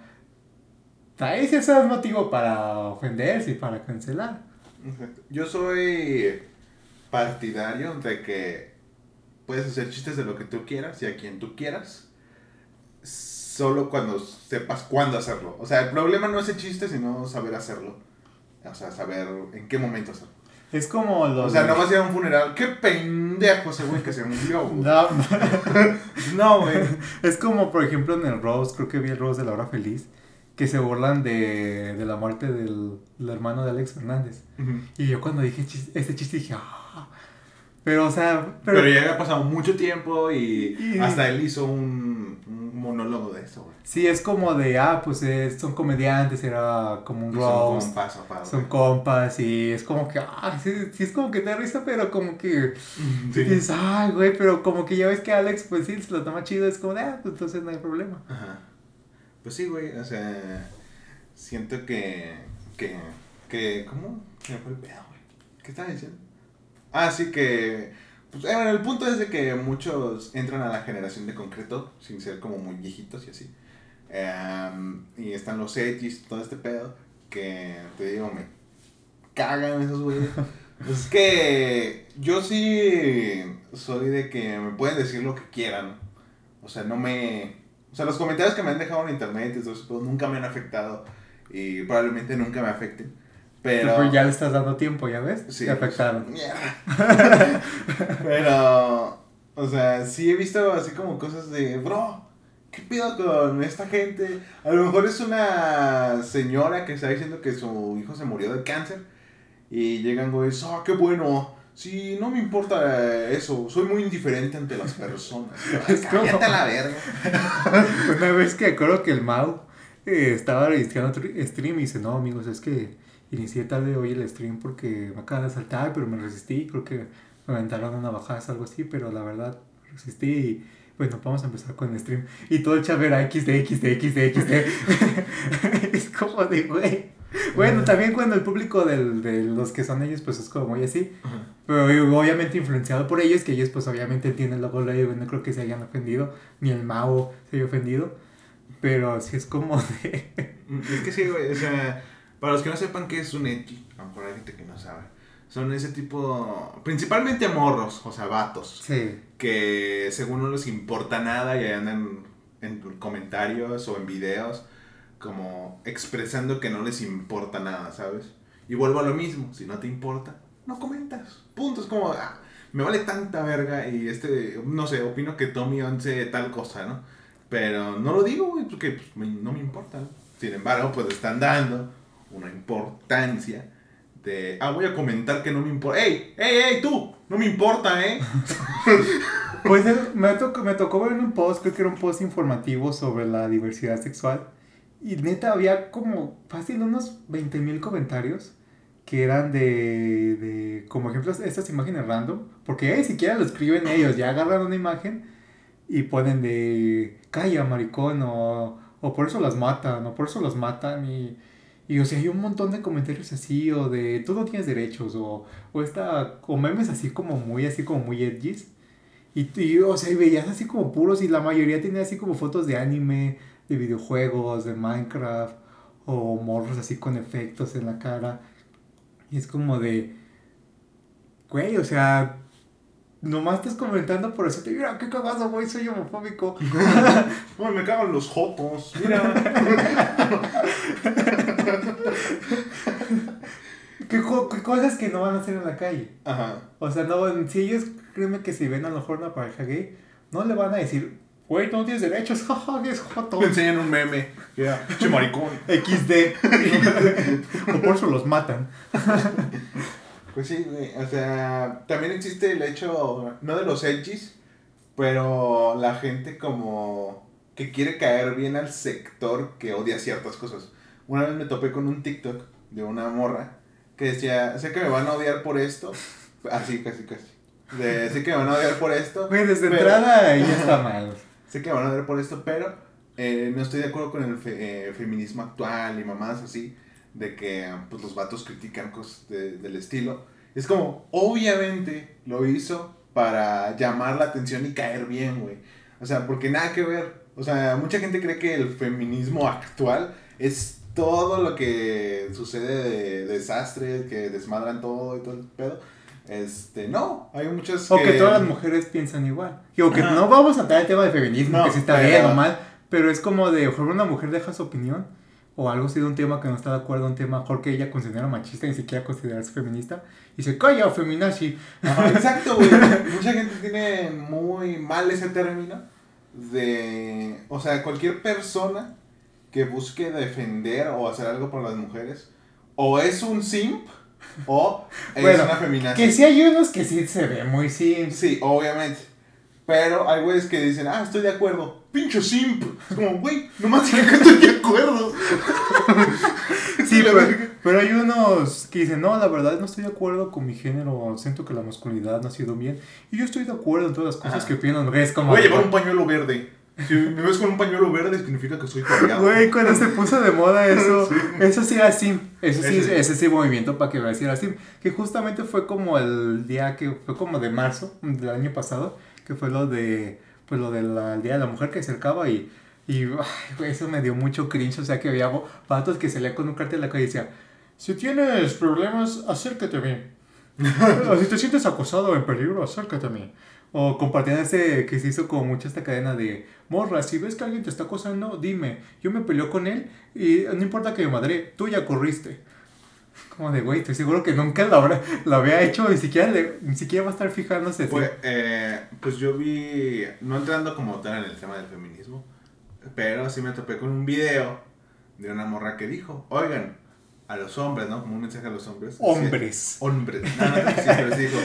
sí eso es motivo para ofenderse y para cancelar. Yo soy partidario de que puedes hacer chistes de lo que tú quieras y a quien tú quieras, solo cuando sepas cuándo hacerlo. O sea, el problema no es el chiste, sino saber hacerlo. O sea, saber en qué momento hacerlo. Es como los. O sea, no vas a ir a un funeral. ¡Qué pendejo ese güey que se murió! güey". No, No, güey. es como, por ejemplo, en el Rose, creo que vi el Rose de la hora feliz, que se burlan de, de la muerte del, del hermano de Alex Fernández. Y yo cuando dije chis- este chiste dije, ah. Pero, o sea, Pero, pero, ya había pasado mucho tiempo y, Y- hasta él hizo un, un monólogo de eso, güey. sí es como de, ah, pues eh, son comediantes, era como un Y son roast, compas, aparte. son compas, y es como que, ah, sí, sí es como que te da risa, pero como que Sí. dices, ay, güey, pero como que ya ves que Alex, pues sí, se lo toma chido, es como de, ah, pues entonces no hay problema. Ajá. Pues sí, güey, o sea, siento que, que, que, ¿cómo? Se me fue el pedo, güey. ¿Qué estaba diciendo? Ah, sí que, pues, eh, bueno, el punto es de que muchos entran a la generación de concreto sin ser como muy viejitos y así. Em, y están los edgys, todo este pedo, que te digo, me cagan esos güeyes. es que yo sí soy de que me pueden decir lo que quieran. O sea, no me... O sea, los comentarios que me han dejado en internet y todo eso, pues, nunca me han afectado y probablemente nunca me afecten. Pero, Pero ya le estás dando tiempo, ¿ya ves? Sí. Te afectaron. Pero, o sea, sí he visto así como cosas de, bro, ¿qué pido con esta gente? A lo mejor es una señora que está diciendo que su hijo se murió de cáncer y llegan güeyes, ah, qué bueno. Sí, no me importa eso, soy muy indiferente ante las personas. Es como- la verga. Una vez que acuerdo que el Mau eh, estaba registrando stream y dice, no amigos, es que inicié tarde hoy el stream porque me acaban de saltar, pero me resistí, creo que me aventaron una bajada, algo así, pero la verdad resistí y bueno, vamos a empezar con el stream. Y todo el chat era XD, XD, XD, XD. es como de, güey. Bueno, también cuando el público del- de los que son ellos, pues es como muy así. Pero obviamente influenciado por ellos, que ellos pues obviamente entienden luego lo digo, no creo que se hayan ofendido, ni el Mao se haya ofendido. Pero sí es como de... Es que sí, güey, o sea, para los que no sepan qué es un edgy, a lo mejor hay gente que no sabe. Son ese tipo, principalmente morros, o sea, vatos, Sí, que según no les importa nada y ahí andan en comentarios o en videos como expresando que no les importa nada, ¿sabes? Y vuelvo a lo mismo, si no te importa, no comentas. Punto, es como, ah, me vale tanta verga y este, no sé, opino que Tommy 11 tal cosa, ¿no? Pero no lo digo, güey, porque pues, me- no me importa. ¿no? Sin embargo, pues están dando una importancia de, ah, voy a comentar que no me importa. ¡Ey, ey, ey, tú! No me importa, ¿eh? Pues eh, me, tocó, me tocó ver en un post, creo que era un post informativo sobre la diversidad sexual. Y neta había como fácil unos 20 mil comentarios que eran de, de, como ejemplos, estas imágenes random. Porque ni siquiera lo escriben ellos, ya agarran una imagen y ponen de calla, maricón, o, o por eso las matan, o por eso las matan. Y, y o sea, hay un montón de comentarios así, o de tú no tienes derechos, o, o, esta, o memes así como muy, así como muy edgys. Y, y, o sea, y veías así como puros y la mayoría tenía así como fotos de anime, de videojuegos, de Minecraft, o morros así con efectos en la cara. Y es como de, güey, o sea, nomás estás comentando por eso te mira, qué cagado, güey, soy homofóbico. Uy, me cagan los jotos, mira. ¿Qué, co- qué cosas que no van a hacer en la calle. Ajá. O sea, no, si ellos creen que si ven a lo mejor una pareja gay, no le van a decir, güey, no tienes derechos, jaja, es joto. Enseñan un meme. Ya, pinche maricón. XD. o por eso los matan. Pues sí. O sea, también existe el hecho, no de los edgys, pero la gente como que quiere caer bien al sector que odia ciertas cosas. Una vez me topé con un TikTok de una morra que decía, sé que me van a odiar por esto. Así, casi, casi. De, sé que me van a odiar por esto. Güey, desde pero- entrada ya está mal. Sé que me van a odiar por esto, pero eh, no estoy de acuerdo con el fe- eh, feminismo actual y mamadas así, de que pues, los vatos critican cosas de- del estilo. Es como, obviamente lo hizo para llamar la atención y caer bien, güey. O sea, porque nada que ver. O sea, mucha gente cree que el feminismo actual es todo lo que sucede de desastres, que desmadran todo y todo el pedo. Este, no, hay muchas O que todas las mujeres piensan igual. O que Ajá. no vamos a entrar al tema de feminismo, No, que si está pero- bien o mal, pero es como de, mejor una mujer deja su opinión o algo así de un tema que no está de acuerdo, un tema mejor que ella considera machista, ni siquiera considerarse feminista, y se calla, feminazi. Ajá, exacto, güey. Mucha gente tiene muy mal ese término de, o sea, cualquier persona que busque defender o hacer algo por las mujeres, o es un simp o es Bueno, una feminazi. Que sí hay unos que sí se ve muy sí. Sí, obviamente. Pero hay güeyes que dicen, ah, estoy de acuerdo. Pincho simp. Es como, güey, nomás dije que estoy de acuerdo. Sí, pero, pero hay unos que dicen, no, la verdad no estoy de acuerdo con mi género, siento que la masculinidad no ha sido bien. Y yo estoy de acuerdo en todas las cosas Ajá. que opinan mujeres como... Voy a llevar un pañuelo verde. Si me ves con un pañuelo verde, significa que soy coreano. Güey, cuando se puso de moda eso, eso sí era sim, eso sí, Ese- ese sí movimiento para que veas si era sim, que justamente fue como el día que, fue como de marzo del año pasado, que fue lo de, pues lo del Día de la Mujer que acercaba y, y ay, eso me dio mucho cringe, o sea que había patos que salían con un cartel en la calle y decía, si tienes problemas, acércate a mí. o si te sientes acosado o en peligro, acércate a mí. O compartían ese que se hizo como mucha esta cadena de morra, si ves que alguien te está acosando, dime, yo me peleo con él y no importa que me madre, tú ya corriste. Como de, güey, estoy seguro que nunca lo, habrá, lo había hecho, ni siquiera, le- ni siquiera va a estar fijándose. Pues, eh, pues yo vi, no entrando como tal en el tema del feminismo, pero sí me topé con un video de una morra que dijo, oigan, a los hombres, ¿no? Como un mensaje a los hombres. Hombres. Sí, hombres. No, no, sí, pero sí dijo,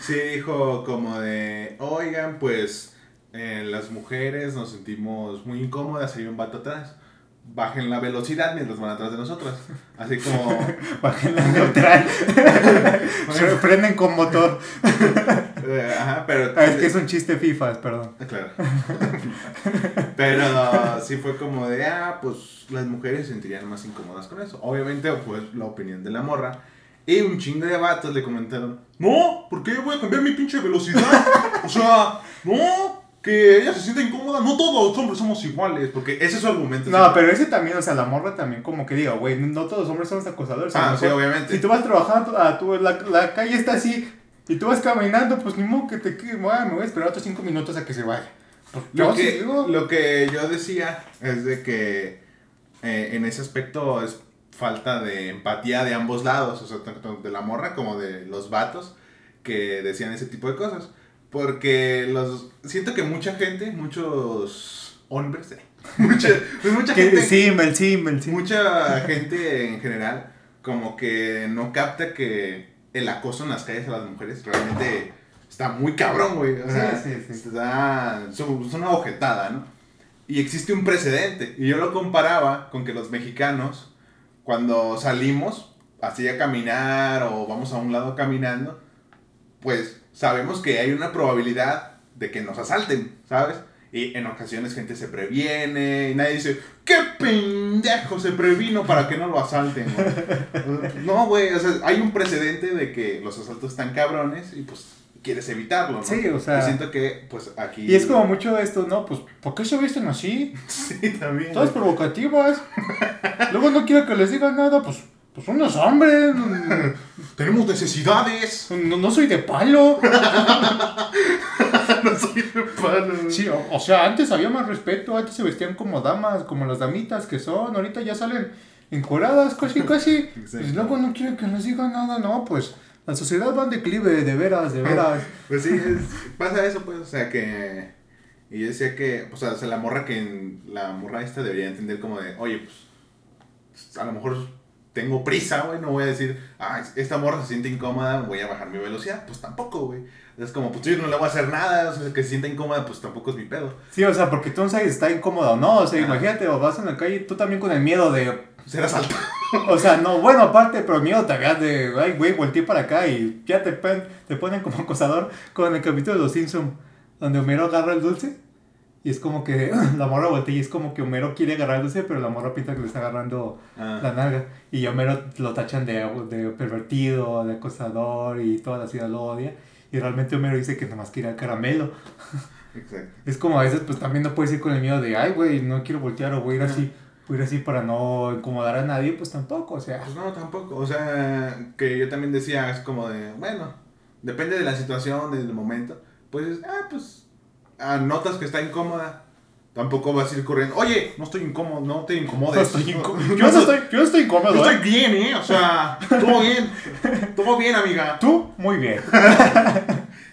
sí dijo como de, oigan, pues eh, las mujeres nos sentimos muy incómodas, hay un vato atrás. Bajen la velocidad mientras van atrás de nosotras. Así como... Bajen la neutral. Se prenden con motor. eh, ajá, pero... Ah, es que es un chiste FIFA, perdón. Ah, Claro. Pero sí fue como de, ah, pues las mujeres se sentirían más incómodas con eso. Obviamente fue la opinión de la morra. Y un chingo de vatos le comentaron, no, ¿por qué voy a cambiar mi pinche velocidad? O sea, no, que ella se siente incómoda. No todos los hombres somos iguales, porque ese es su argumento. No, pero ese también, o sea, la morra también como que diga, güey, no todos los hombres son acosadores. Ah, sí, obviamente. Si tú vas trabajando, a tu, la, la calle está así, y tú vas caminando, pues ni modo que te quede, "Ah, me voy a esperar otros cinco minutos a que se vaya. Lo que, lo que yo decía es de que eh, en ese aspecto es falta de empatía de ambos lados, o sea, tanto de la morra como de los vatos que decían ese tipo de cosas. Porque los siento que mucha gente, muchos hombres, eh, mucha, pues mucha gente, sí, Mel, sí, Mel, sí. mucha gente en general como que no capta que el acoso en las calles a las mujeres realmente está muy cabrón, güey. O sea, sí, sí. está- es es una ojetada, ¿no? Y existe un precedente. Y yo lo comparaba con que los mexicanos, cuando salimos así a caminar o vamos a un lado caminando, pues sabemos que hay una probabilidad de que nos asalten, ¿sabes? Y en ocasiones gente se previene y nadie dice, ¡qué pendejo se previno para que no lo asalten! güey?" no, güey, o sea, hay un precedente de que los asaltos están cabrones y pues quieres evitarlo, ¿no? Sí, o sea- Y siento que, pues aquí... Y es como mucho esto, ¿no? Pues, ¿por qué se visten así? Sí, también. Todas provocativas. Luego no quiero que les digan nada, pues, pues unos hombres. Tenemos necesidades. No, no soy de palo. no soy de palo. Sí, o, o sea, antes había más respeto, antes se vestían como damas, como las damitas que son, ahorita ya salen encueradas, casi, casi. Y luego no quieren que les digan nada, no, pues la sociedad va en declive, de veras, de veras. Pues sí, es- pasa eso, pues, o sea, que... Y yo decía que, pues, o sea, la morra que... en- La morra esta debería entender como de, oye, pues, a lo mejor tengo prisa, güey, no voy a decir, ah, esta morra se siente incómoda, voy a bajar mi velocidad. Pues tampoco, güey. Es como, pues yo no le voy a hacer nada, o sea, que se sienta incómoda, pues tampoco es mi pedo. Sí, o sea, porque tú no sabes si está incómodo o no, o sea, imagínate, o vas en la calle, tú también con el miedo de, Ser asaltado. o sea, no, bueno, aparte, pero el miedo te hagas de, ay, güey, volteé para acá y ya te, pon- te ponen como acosador con el capítulo de Los Simpsons, donde Homero agarra el dulce. Y es como que la morra voltea y es como que Homero quiere dulce, pero la morra pinta que le está agarrando Ah. la nalga. Y a Homero lo tachan de, de pervertido, de acosador y toda la ciudad lo odia. Y realmente Homero dice que nomás quería caramelo. Exacto. Es como a veces pues también no puedes ir con el miedo de, ay güey, no quiero voltear o voy a ir así. Voy a ir así para no incomodar a nadie, pues tampoco, o sea. Pues no, tampoco. O sea, que yo también decía, es como de, bueno, depende de la situación, del momento. Pues, ah, pues, ah, notas que está incómoda. Tampoco vas a ir corriendo, oye, no estoy incómodo, no te incomodes. No estoy No, yo, no estoy, yo no estoy incómodo. yo ¿eh? estoy bien, ¿eh? O sea, todo bien. Todo bien, amiga. Tú, muy bien.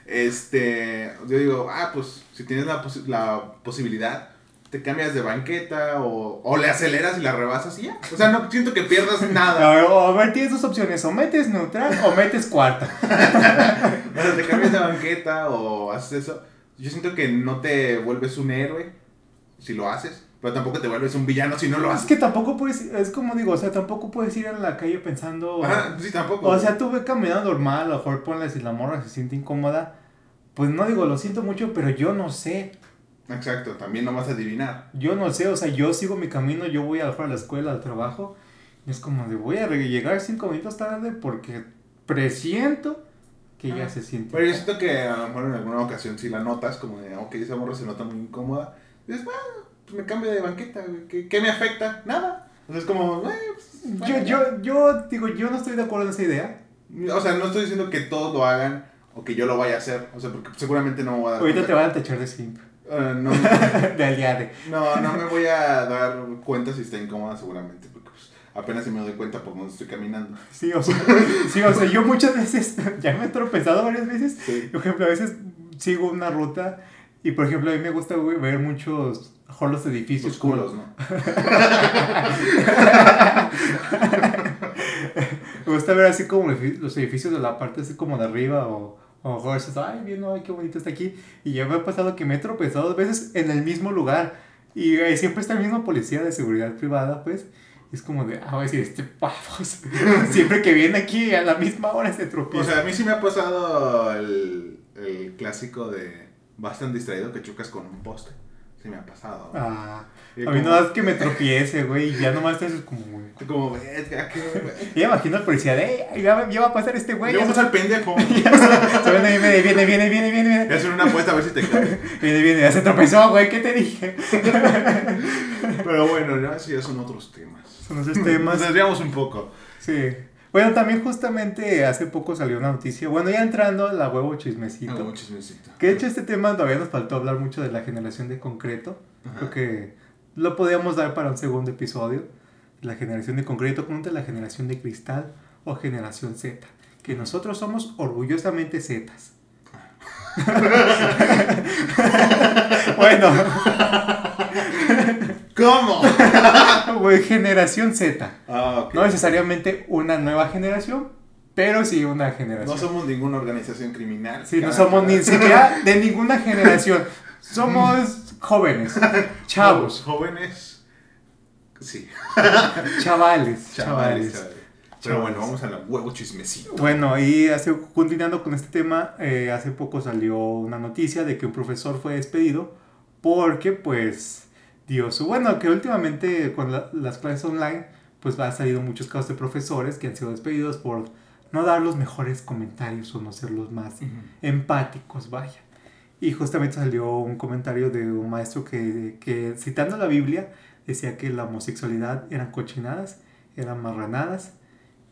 Este, yo digo, ah, pues, si tienes la, posi- la posibilidad, te cambias de banqueta o, o le aceleras y la rebasas y ya. O sea, no siento que pierdas nada. A ver, o- a ver, tienes dos opciones, o metes neutral o metes cuarta. O sea, te cambias de banqueta o haces eso. Yo siento que no te vuelves un héroe si lo haces, pero tampoco te vuelves un villano si no lo Es haces. que tampoco puedes, es como digo, o sea, tampoco puedes ir en la calle pensando... Ajá, sí, tampoco. O sea, tú ve caminando normal, a lo mejor ponle si la morra se siente incómoda. Pues no digo, lo siento mucho, pero yo no sé. Exacto, también no vas a adivinar. Yo no sé, o sea, yo sigo mi camino, yo voy a, lo mejor a la escuela, al trabajo. Y es como de voy a llegar cinco minutos tarde porque presiento que ya se siente. Pero yo siento que a lo mejor en alguna ocasión si la notas, como de, ok, esa morra se nota muy incómoda, dices, bueno, pues me cambio de banqueta, güey, ¿qué, qué me afecta? Nada. O sea, es como, "Eh, pues, Yo, bueno, yo, yo digo, yo no estoy de acuerdo en esa idea. O sea, no estoy diciendo que todos lo hagan o que yo lo vaya a hacer. O sea, porque seguramente no me voy a dar Ahorita te van a tachar de simp. Eh, no, de aliade. no, no me voy a dar cuenta si está incómoda seguramente, pues, apenas si me doy cuenta por dónde estoy caminando. Sí, o sea, sí, o sea, yo muchas veces, ya me he tropezado varias veces. Sí. Por ejemplo, a veces sigo una ruta y, por ejemplo, a mí me gusta güey, ver muchos los edificios. Los culos, ¿no? Me gusta ver así como los edificios de la parte así como de arriba o, o mejor dices, ay, viendo, ay, qué bonito está aquí. Y ya me ha pasado que me he tropezado dos veces en el mismo lugar. Y eh, siempre está el mismo policía de seguridad privada, pues. Es como de, ah, voy a decir, este pavos. siempre que viene aquí a la misma hora se O tropieza. sea, a mí sí me ha pasado el, el clásico de vas tan distraído que chocas con un poste. Sí me ha pasado. Ah, Y a mí como- no es que me tropiece, güey, y ya nomás te haces como, güey. Como, verga, qué... Y imagino al policía de, "Ey, ya, va- ya va a pasar este güey. Le Ya vamos se, al pendejo. ya se- se viene, viene, viene, viene, viene, viene, viene, hacer una apuesta a ver si te cae. viene, viene, ya se tropezó, güey, ¿qué te dije? Pero bueno, ¿no? Eso ya son otros temas. Son esos temas. Nos desviamos un poco. Sí. Bueno, también justamente hace poco salió una noticia, bueno, ya entrando a la huevo chismecito. Algo chismecito. Que de hecho este tema todavía nos faltó hablar mucho de la generación de concreto. Ajá. Creo que lo podíamos dar para un segundo episodio. La generación de concreto contra la generación de cristal o generación Z. Que nosotros somos orgullosamente Zetas. bueno, ¿Cómo? güey, generación Z. Ah. No necesariamente una nueva generación, pero sí una generación. No somos ninguna organización criminal. Sí, no somos ni siquiera de ninguna generación. Somos jóvenes, chavos, Somos Jóvenes. Sí. chavales, Chavales, chavales. chavales. Pero bueno, vamos a la huevo chismecito. Bueno, y hace, continuando con este tema, eh, hace poco salió una noticia de que un profesor fue despedido porque, pues, dio su... Bueno, que últimamente con la- las clases online, pues ha salido muchos casos de profesores que han sido despedidos por no dar los mejores comentarios o no ser los más empáticos, vaya. Y justamente salió un comentario de un maestro que, que citando la Biblia, decía que la homosexualidad eran cochinadas, eran marranadas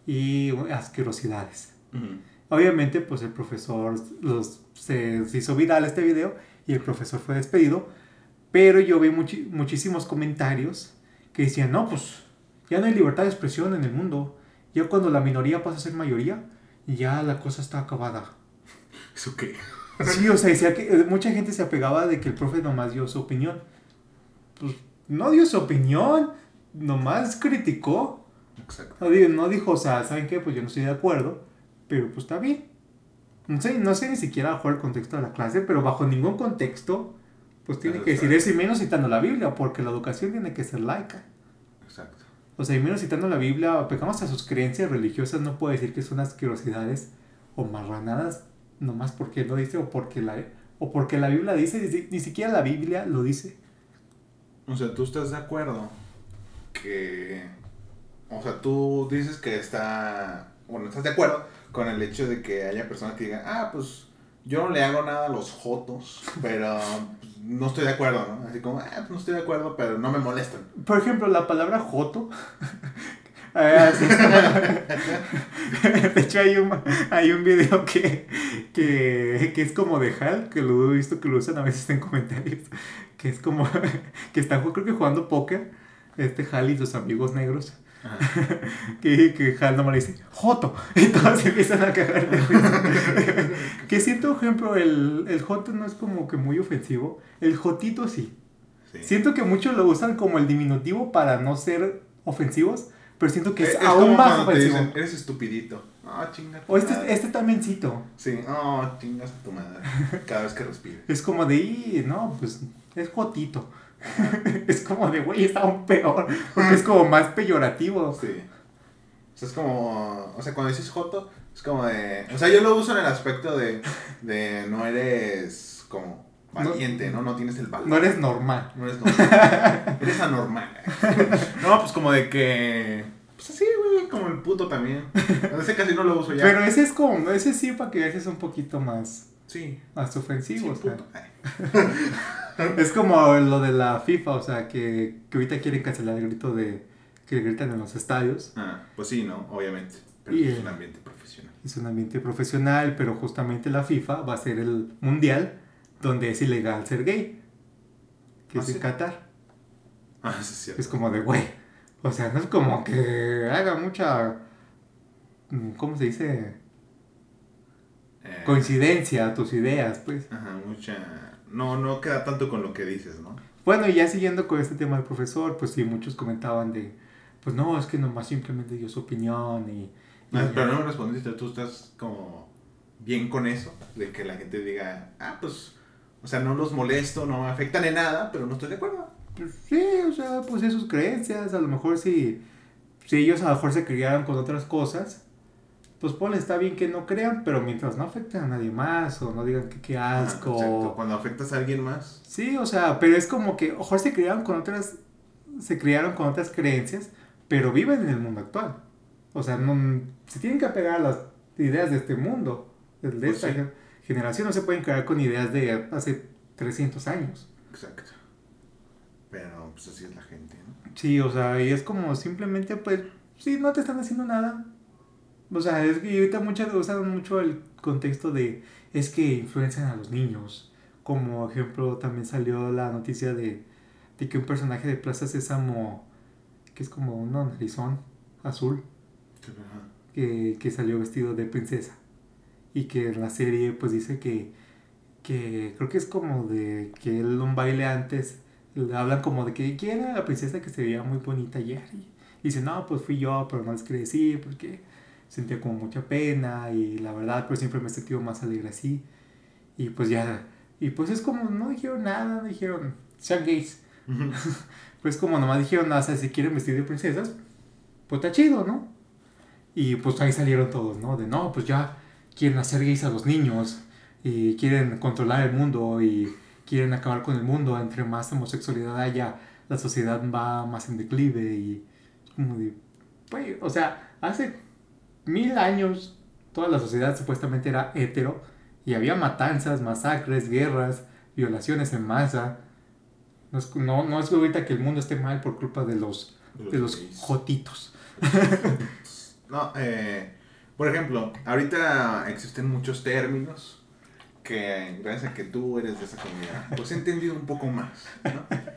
y asquerosidades. Ujú. Obviamente, pues el profesor los, se hizo viral este video y el profesor fue despedido, pero yo vi muchi- muchísimos comentarios que decían, no, pues ya no hay libertad de expresión en el mundo, ya cuando la minoría pasa a ser mayoría, ya la cosa está acabada. ¿Eso qué? Sí, o sea, decía que eh, mucha gente se apegaba de que el profe nomás dio su opinión. Pues no dio su opinión, nomás criticó. Exacto. No, no dijo, o sea, ¿saben qué? Pues yo no estoy de acuerdo, pero pues está bien. No sé, no sé ni siquiera bajo el contexto de la clase, pero bajo ningún contexto, pues tiene que decir eso y menos citando la Biblia, porque la educación tiene que ser laica. Exacto. O sea, y menos citando la Biblia, apegamos a sus creencias religiosas, no puede decir que son asquerosidades o marranadas, nomás porque lo dice o porque la, o porque la Biblia dice, ni, siquiera la Biblia lo dice. O sea, tú estás de acuerdo que. O sea, tú dices que está. Bueno, estás de acuerdo con el hecho de que haya personas que digan, ah, pues yo no le hago nada a los jotos, pero no estoy de acuerdo, ¿no? Así como, ah, pues no estoy de acuerdo, pero no me molestan. Por ejemplo, la palabra joto. eh, como- de hecho, hay un, hay un video que, que, que es como de Hal, que lo he visto que lo usan a veces en comentarios. Que es como que están, creo que jugando póker. Este Hal y sus amigos negros. Que, que Hal nomás le dice, Joto. Y todos empiezan a cagar de risa. Que siento, por ejemplo, el, el Joto no es como que muy ofensivo. El Jotito sí. Sí. Siento que muchos lo usan como el diminutivo para no ser ofensivos, pero siento que es, Es, es aún como más te ofensivo. dicen, eres estupidito. Ah, tu o este, madre. este también cito. Sí, oh, chingas a tu madre. Cada vez que respires. Es como de, "Y, no, pues es Jotito. es como de, güey, está aún peor, porque es como más peyorativo. Sí. O sea, es como. O sea, cuando dices Joto, es como de. O sea, yo lo uso en el aspecto de. de no eres como valiente, ¿no? No tienes el valor. No eres normal. No eres normal. eres anormal. no, pues como de que. Pues así, güey, como el puto también. Ese casi no lo uso ya. Pero ese es como, ese sí para que ese es un poquito más, Sí. más Sí, ofensivo. o sea. puto. Ay. Es como lo de la FIFA, o sea, que, que ahorita quieren cancelar el grito de que gritan en los estadios. Ah, pues sí, ¿no? Obviamente. Pero Y, es un ambiente profesional. es un ambiente profesional, pero justamente la FIFA va a ser el mundial donde es ilegal ser gay, que ¿Ah, es en sí? Qatar. Ah, sí, es cierto. Es como de, güey, o sea, no es como que haga mucha, ¿cómo se dice? Eh, Coincidencia tus ideas, pues. Ajá, mucha... No, no queda tanto con lo que dices, ¿no? Bueno, y ya siguiendo con este tema del profesor, pues sí, muchos comentaban de, pues no, es que nomás simplemente dio su opinión y... y Ah, pero no me respondiste, tú estás como bien con eso, de que la gente diga, ah, pues, o sea, no los molesto, no me afectan en nada, pero no estoy de acuerdo. Pues, sí, o sea, pues es sus creencias, a lo mejor si, si ellos a lo mejor se criaron con otras cosas, pues ponle, está bien que no crean, pero mientras no afecten a nadie más o no digan que qué Ajá, asco. exacto. Cuando afectas a alguien más, Sí, o sea, pero es como que, mejor se criaron con otras, se criaron con otras creencias, pero viven en el mundo actual. O sea, no, se tienen que apegar a las ideas de este mundo, de Pues esta sí. generación, no se pueden crear con ideas de hace 300 años. exacto. Pero, pues así es la gente, ¿no? Sí, o sea, y es como simplemente, pues, sí, no te están haciendo nada. O sea, es que ahorita muchas usan mucho el contexto de, es que influencian a los niños. Como ejemplo, también salió la noticia de, de que un personaje de Plaza Sésamo, que es como un narizón azul, que, que salió vestido de princesa. Y que en la serie, pues dice que, que creo que es como de que él un baile antes, hablan como de que quién era la princesa que se veía muy bonita ayer. Y dice, no, pues fui yo, pero no les quería decir porque sentía como mucha pena y la verdad, pues siempre me he sentido más alegre así. Y pues ya, y pues es como, no dijeron nada, no dijeron, sean gays. Pues como nomás dijeron, o sea, si quieren vestir de princesas, pues está chido, ¿no? Y pues ahí salieron todos, ¿no? De no, pues ya quieren hacer gays a los niños y quieren controlar el mundo y quieren acabar con el mundo. Entre más homosexualidad haya, la sociedad va más en declive y como de, güey, o sea, hace mil años toda la sociedad supuestamente era hetero y había matanzas, masacres, guerras, violaciones en masa. No es, no, no es ahorita que el mundo esté mal por culpa de los, de los gays. jotitos. No, eh, por ejemplo, ahorita existen muchos términos que gracias a que tú eres de esa comunidad, pues he entendido un poco más, ¿no?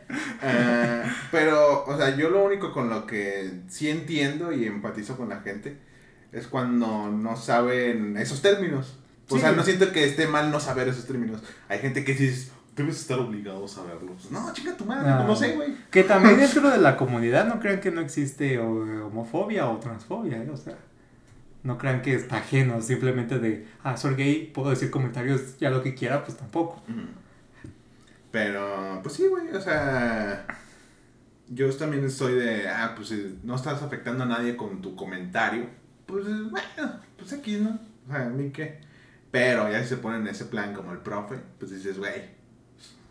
Eh, pero, o sea, yo lo único con lo que sí entiendo y empatizo con la gente es cuando no saben esos términos. O Sí. sea, no siento que esté mal no saber esos términos. Hay gente que dice, debes estar obligado a saberlos. No, chinga tu madre, No. no sé, güey. Que también dentro de la comunidad no crean que no existe o- homofobia o transfobia, ¿eh? o sea, no crean que está ajeno simplemente de, ah, soy gay, puedo decir comentarios ya lo que quiera, pues tampoco. Pero, pues sí, güey, o sea, yo también soy de, ah, pues si no estás afectando a nadie con tu comentario, pues bueno, pues aquí, ¿no? O sea, a mí qué. Pero ya si se ponen en ese plan como el profe, pues dices, güey,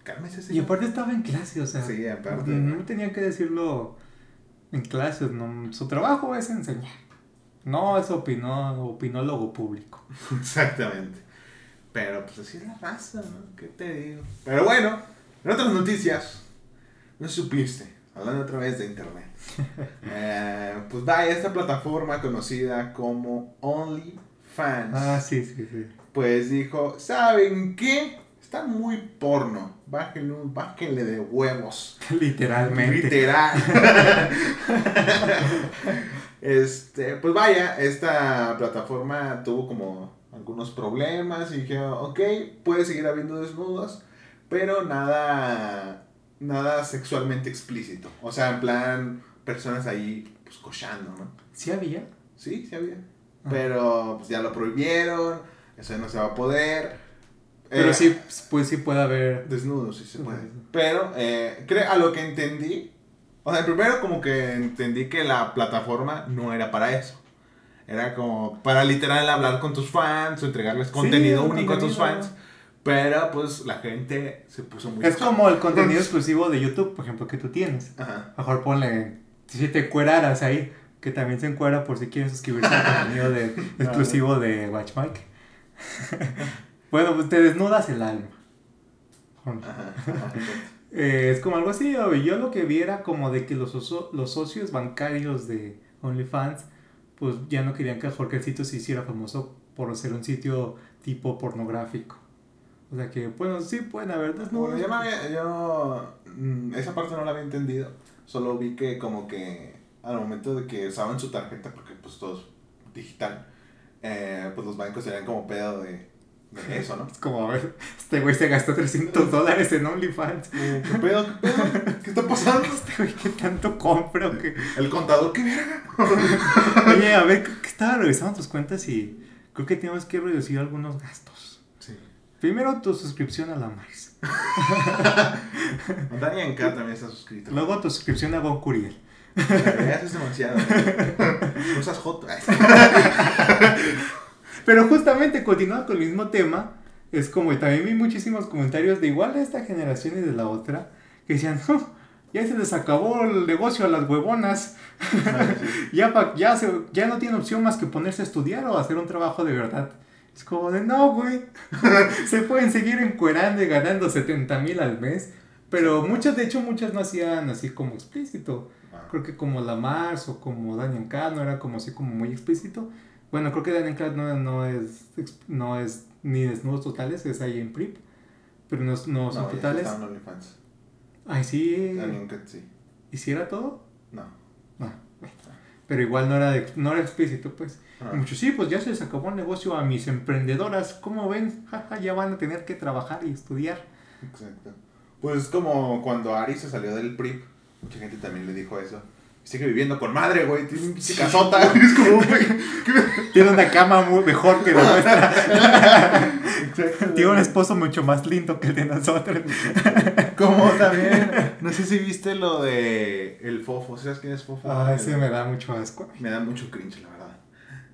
cálmese, Y señor. aparte estaba en clase, o sea, Sí, aparte. no tenía que decirlo en clases, no, su trabajo es enseñar. No es opinó, opinólogo público. Exactamente. Pero pues así es la raza, ¿no? ¿Qué te digo? Pero bueno, en otras noticias, no supiste, hablando otra vez de internet. Eh, pues vaya, esta plataforma conocida como OnlyFans, Ah, sí, sí, sí. pues dijo, ¿saben qué? Está muy porno, bájenle, bájenle de huevos. Literalmente. Literal. este, pues vaya, esta plataforma tuvo como algunos problemas y dije, ok, puede seguir habiendo desnudos, pero nada, nada sexualmente explícito. O sea, en plan, personas ahí, pues, cochando, ¿no? ¿Sí había? Sí, sí había. Ah. Pero, pues, ya lo prohibieron, eso ya no se va a poder. Pero Eh, sí, pues sí puede haber. Desnudo, sí se puede. Pero, eh, a lo que entendí, o sea, primero como que entendí que la plataforma no era para eso. Era como para literal hablar con tus fans o entregarles contenido Sí, único a tus fans. Pero pues la gente se puso muy... Es como el contenido exclusivo de YouTube, por ejemplo, que tú tienes. Ajá. Mejor ponle, si te encueraras ahí, que también se encuera por si quieren suscribirse al contenido de, exclusivo de Watch Mike. bueno, pues te desnudas el alma. Ajá. ajá. Eh, es como algo así, yo lo que vi era como de que los, oso- los socios bancarios de OnlyFans, pues ya no querían que Jorgecito se hiciera famoso por ser un sitio tipo pornográfico. O sea que, bueno, sí pueden haber Bueno, desnudos. yo, no había- yo, mm, esa parte no la había entendido. Solo vi que como que al momento de que usaban su tarjeta, porque pues todo es digital, eh, pues los bancos tenían como pedo de, de eso, ¿no? Es como, a ver, este güey se gastó 300 dólares en OnlyFans. ¿Qué pedo? ¿Qué pedo? ¿Qué está pasando? Este güey, ¿qué tanto compra o qué? El contador, ¿qué verga? Oye, a ver, que estaba revisando tus cuentas y creo que tenemos que reducir algunos gastos. Primero tu suscripción a la Mars. Dani en K también está suscrito. Luego tu suscripción a Gon Curiel. Ya es demasiado. No. Ay. Pero justamente continuando con el mismo tema, es como también vi muchísimos comentarios de igual de esta generación y de la otra, que decían, "No, ya se les acabó el negocio a las huevonas, ya, pa- ya, se, ya no tiene opción más que ponerse a estudiar o hacer un trabajo de verdad. Es como de, no, güey, se pueden seguir encuerando y ganando 70 mil al mes, pero muchas, de hecho, muchas no hacían así como explícito. Ah, Creo que como la Mars o como Daniel K no era como así como muy explícito. Bueno, creo que Daniel K no, no es no es ni desnudos totales, es ahí en PRIP. Pero no, no son No, totales. Ay, sí. Dani en K, sí. ¿Hiciera todo? No. Pero igual no era, de- no era explícito, pues. Ah. Muchos, sí, pues ya se les acabó el negocio a mis emprendedoras. ¿Cómo ven? Jaja, ya van a tener que trabajar y estudiar. Exacto. Pues como cuando Ari se salió del PRIP, mucha gente también le dijo eso. Sigue viviendo con madre, güey, tiene un pinche casota. Es como, güey. Tiene una cama muy mejor que la nuestra. Tiene un esposo mucho más lindo que el de nosotros. Como también, no sé si viste lo de el Fofo, ¿sabes quién es Fofo? Ah, ese me da mucho asco. Me da mucho cringe, la verdad.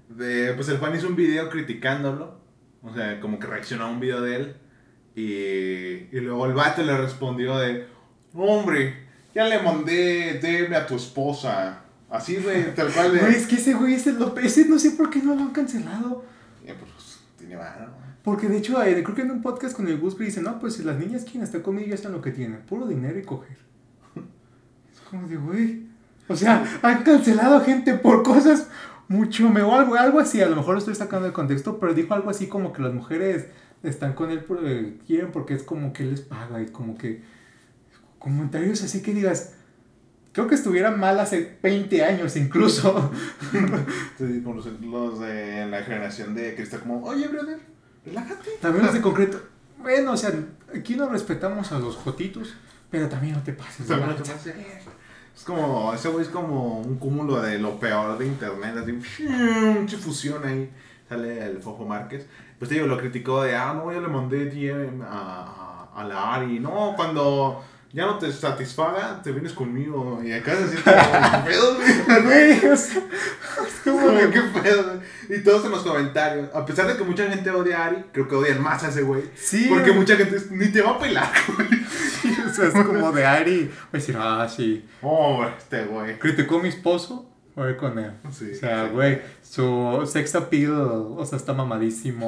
De, pues el Juan hizo un video criticándolo. O sea, como que reaccionó a un video de él. Y, y luego el vato le respondió de, hombre, ya le mandé DM a tu esposa. Así, güey, tal cual de... Güey, es que ese güey ese, lo, ese no sé por qué no lo han cancelado. Eh, pues, tiene varo. Porque de hecho, eh, creo que en un podcast con el Gus dice, no, pues si las niñas quieren estar conmigo, ya están lo que tienen, puro dinero y coger. Es como de, güey. O sea, han cancelado gente por cosas mucho mejor, algo, algo así, a lo mejor lo estoy sacando de contexto, pero dijo algo así como que las mujeres están con él, por- eh, quieren porque es como que él les paga y como que comentarios así que digas, creo que estuvieran mal hace 20 años incluso. Sí, como los, los de la generación de Cristal, como, oye, brother, relájate. También los de concreto. Bueno, o sea, aquí no respetamos a los jotitos, pero también no te pases. También lanza. que más es. Como, ese güey es como un cúmulo de lo peor de internet, así, mucha fusión ahí. Sale el Fofo Márquez. Pues te digo, lo criticó de, ah, no, yo le mandé DM a, a, a la Ari. No, cuando ya no te satisfaga, te vienes conmigo. Y acá se siente como, ¿qué pedo, güey? Es como ¿Qué pedo? Y todos en los comentarios. A pesar de que mucha gente odia a Ari, creo que odian más a ese güey. Sí, Porque güey. mucha gente ni te va a pelar, güey. o sea, es como de Ari. Voy a decir, ah, sí. Oh, este güey. Criticó a mi esposo, voy con él. Sí, o sea, sí. güey, su sex appeal, o sea, está mamadísimo.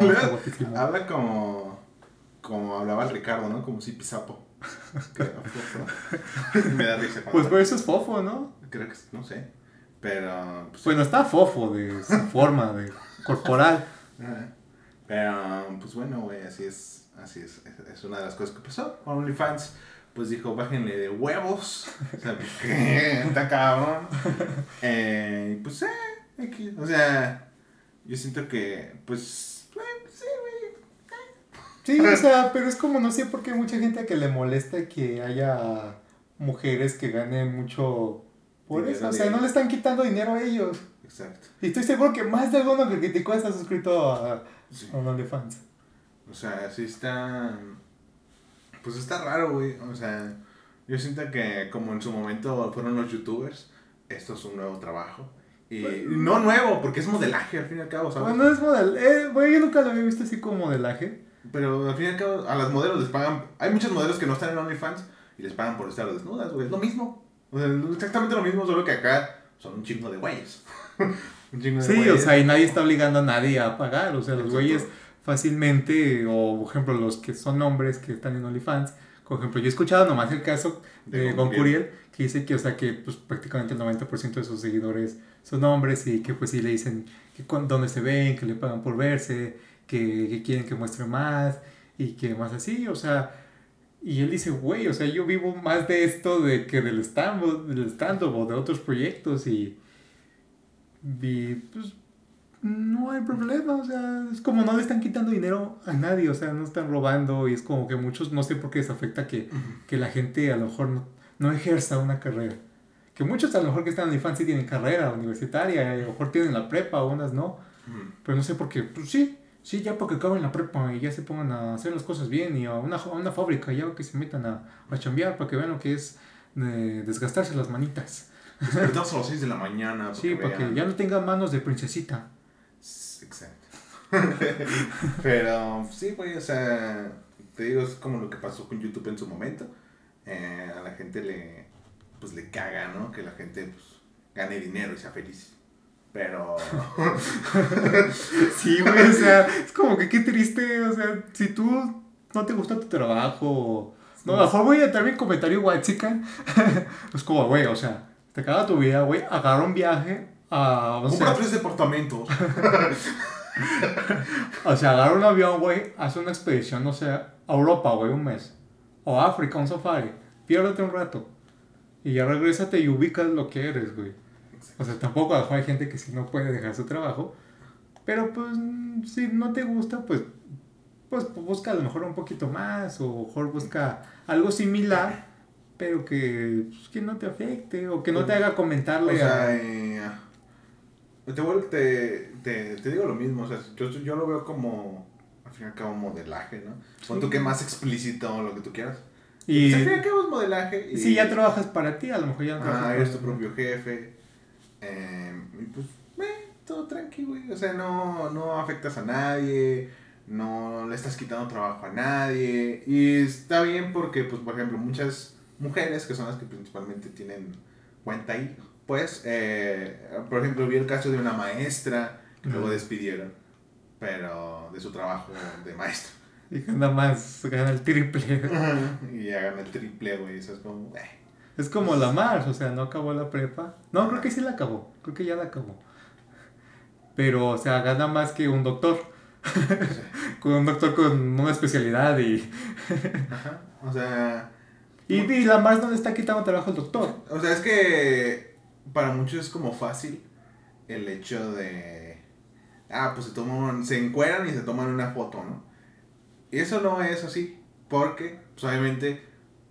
Habla como. Como hablaba el Ricardo, ¿no? Como si pisapo. Me da risa. cuando- Pues por eso es fofo, ¿no? Creo que no sé. Pero. Pues, Bueno, está fofo de su forma, de corporal. Pero, pues bueno, güey, así es. Así es. Es- una de las cosas que pasó. OnlyFans, pues dijo, bájenle de huevos. O sea, pues, ¿qué? Está cabrón. Eh, y pues, eh, X. O sea, yo siento que, pues. Sí, o sea, pero es como no sé por qué hay mucha gente que le molesta que haya mujeres que ganen mucho por Dinero eso. O sea, no le están quitando dinero a ellos. Exacto. Y estoy seguro que más de alguno que criticó está suscrito a, Sí. a OnlyFans. O sea, sí está. Pues está raro, güey. O sea, yo siento que como en su momento fueron los youtubers, esto es un nuevo trabajo. Y no nuevo, porque es modelaje al fin y al cabo, ¿sabes? Bueno, es model. Eh, güey, yo nunca lo había visto así como modelaje. Pero al fin y al cabo, a las modelos les pagan. Hay muchos modelos que no están en OnlyFans y les pagan por estar desnudas, güey. Es lo mismo. O sea, exactamente lo mismo, solo que acá son un chingo de güeyes. un chingo de Sí, o güeyes. sea, y nadie está obligando a nadie a pagar. O sea, los Exacto. güeyes fácilmente, o por ejemplo, los que son hombres que están en OnlyFans, Por ejemplo, yo he escuchado nomás el caso De de Gon Goncuriel, que dice que, o sea, que pues, prácticamente el 90% de sus seguidores son hombres y que pues sí le dicen que con, dónde se ven, que le pagan por verse, que, que quieren que muestre más y que más así, o sea, y él dice, güey, o sea, yo vivo más de esto de que del stand-up del stand o de otros proyectos y, y pues no hay problema, o sea, es como no le están quitando dinero a nadie, o sea, no están robando y es como que muchos, no sé por qué les afecta que, que la gente a lo mejor no, no ejerza una carrera. Que muchos a lo mejor que están en infancia tienen carrera universitaria, a lo mejor tienen la prepa, unas no, pero no sé por qué, pues sí, sí, ya para que acaben la prepa y ya se pongan a hacer las cosas bien y a una, a una fábrica, ya que se metan a, a chambear para que vean lo que es eh, desgastarse las manitas. Despertamos a las 6 de la mañana. Sí, para que ya no tengan manos de princesita. Exacto. Pero sí, güey, o sea, te digo, es como lo que pasó con YouTube en su momento. Eh, a la gente le, pues le caga, ¿no? Que la gente, pues, gane dinero y sea feliz. Pero, Sí, güey, o sea, es como que qué triste, o sea, si tú no te gusta tu trabajo, no, mejor voy a dar mi comentario guay, chica, es como, güey, o sea, te caga tu vida, güey, agarra un viaje a, o compra sea, tres departamentos. o sea, agarra un avión, güey, hace una expedición, no sé, a Europa, güey, un mes, o a África, un safari, piérdete un rato, y ya regrésate y ubicas lo que eres, güey. O sea, tampoco hay gente que sí no puede dejar su trabajo. Pero pues si no te gusta, pues, pues busca a lo mejor un poquito más. O mejor busca algo similar. Pero que, pues, que no te afecte. O que no te haga O comentarle sea, a... eh, te, vuelvo- te, te, te digo lo mismo, o sea, yo, yo lo veo como, al fin y al cabo, modelaje, ¿no? Pon tú que más explícito lo que tú quieras. Y Pues, al fin y al cabo es modelaje. Y, si ya trabajas para ti, a lo mejor ya no trabajas Ah, eres tu propio jefe. Eh, y pues, eh, todo tranqui, güey. O sea, no, no afectas a nadie. No le estás quitando trabajo a nadie. Y está bien porque, pues, por ejemplo, muchas mujeres, que son las que principalmente tienen cuenta ahí, pues, eh, por ejemplo, vi el caso de una maestra que luego despidieron, pero de su trabajo de maestra. Y gana más, gana el triple. y hagan el triple, güey. Eso es como, eh. Es como la Mars, o sea, no acabó la prepa. No, creo que sí la acabó. Creo que ya la acabó. Pero, o sea, gana más que un doctor. con un doctor con una especialidad y... Ajá. O sea, Y, y la Mars no le está quitando trabajo al doctor. O sea, es que para muchos es como fácil el hecho de. Ah, pues se toman, se encueran y se toman una foto, ¿no? Y eso no es así, porque, pues obviamente,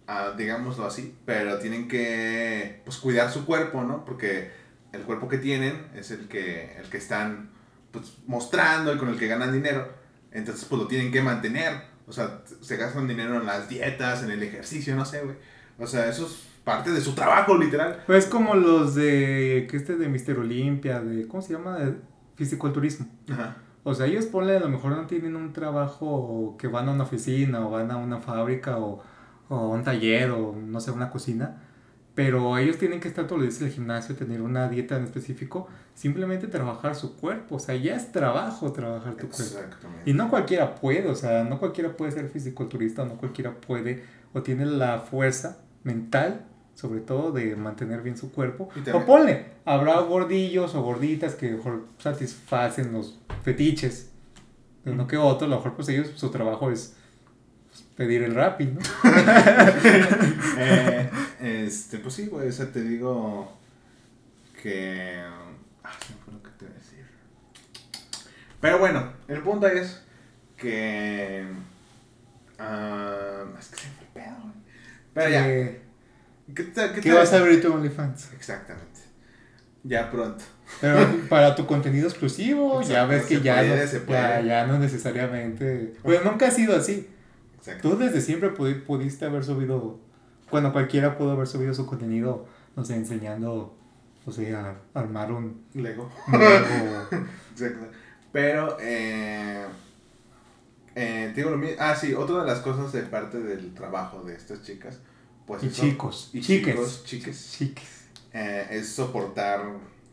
ah, digámoslo así, pero tienen que, pues cuidar su cuerpo, ¿no? Porque el cuerpo que tienen es el que, el que están, pues, mostrando y con el que ganan dinero. Entonces, pues lo tienen que mantener. O sea, se gastan dinero en las dietas, en el ejercicio, no sé, güey. O sea, eso es parte de su trabajo, literal. Pues como los de... que este de Mister Olimpia, de... ¿Cómo se llama? De fisiculturismo. Ajá. O sea, ellos ponle, a lo mejor no tienen un trabajo que van a una oficina o van a una fábrica o, o un taller o no sé, una cocina. Pero ellos tienen que estar todos los días en el gimnasio, tener una dieta en específico, simplemente trabajar su cuerpo. O sea, ya es trabajo trabajar tu cuerpo. Y no cualquiera puede, o sea, no cualquiera puede ser fisiculturista, no cualquiera puede o tiene la fuerza mental, sobre todo, de mantener bien su cuerpo. O ponle, habrá gordillos o gorditas que mejor satisfacen los fetiches de uno que otro, a lo mejor pues ellos, su trabajo es pedir el rap, ¿no? Eh, este, pues sí, güey, o sea, te digo que... Ah, me fue lo que te iba a decir. Pero bueno, el punto es que... ah, es que se me fue el pedo, güey. Pero ya. Eh, ¿Qué, te- qué ¿Qué te- vas a abrir tu OnlyFans? Exactamente. Ya pronto. Pero para tu contenido exclusivo, ya ves que ya, puede, no, ya, ya no necesariamente... Bueno, nunca ha sido así. Exacto. Tú desde siempre pudi- pudiste haber subido, bueno, cualquiera pudo haber subido su contenido, no sé, enseñando, o sea, a armar un, Lego. un Lego. Exacto. Pero, eh, eh, digo lo mismo. Ah, sí, otra de las cosas de parte del trabajo de estas chicas, pues y eso- chicos, y chiques, chicos, chiques, chiques. eh, es soportar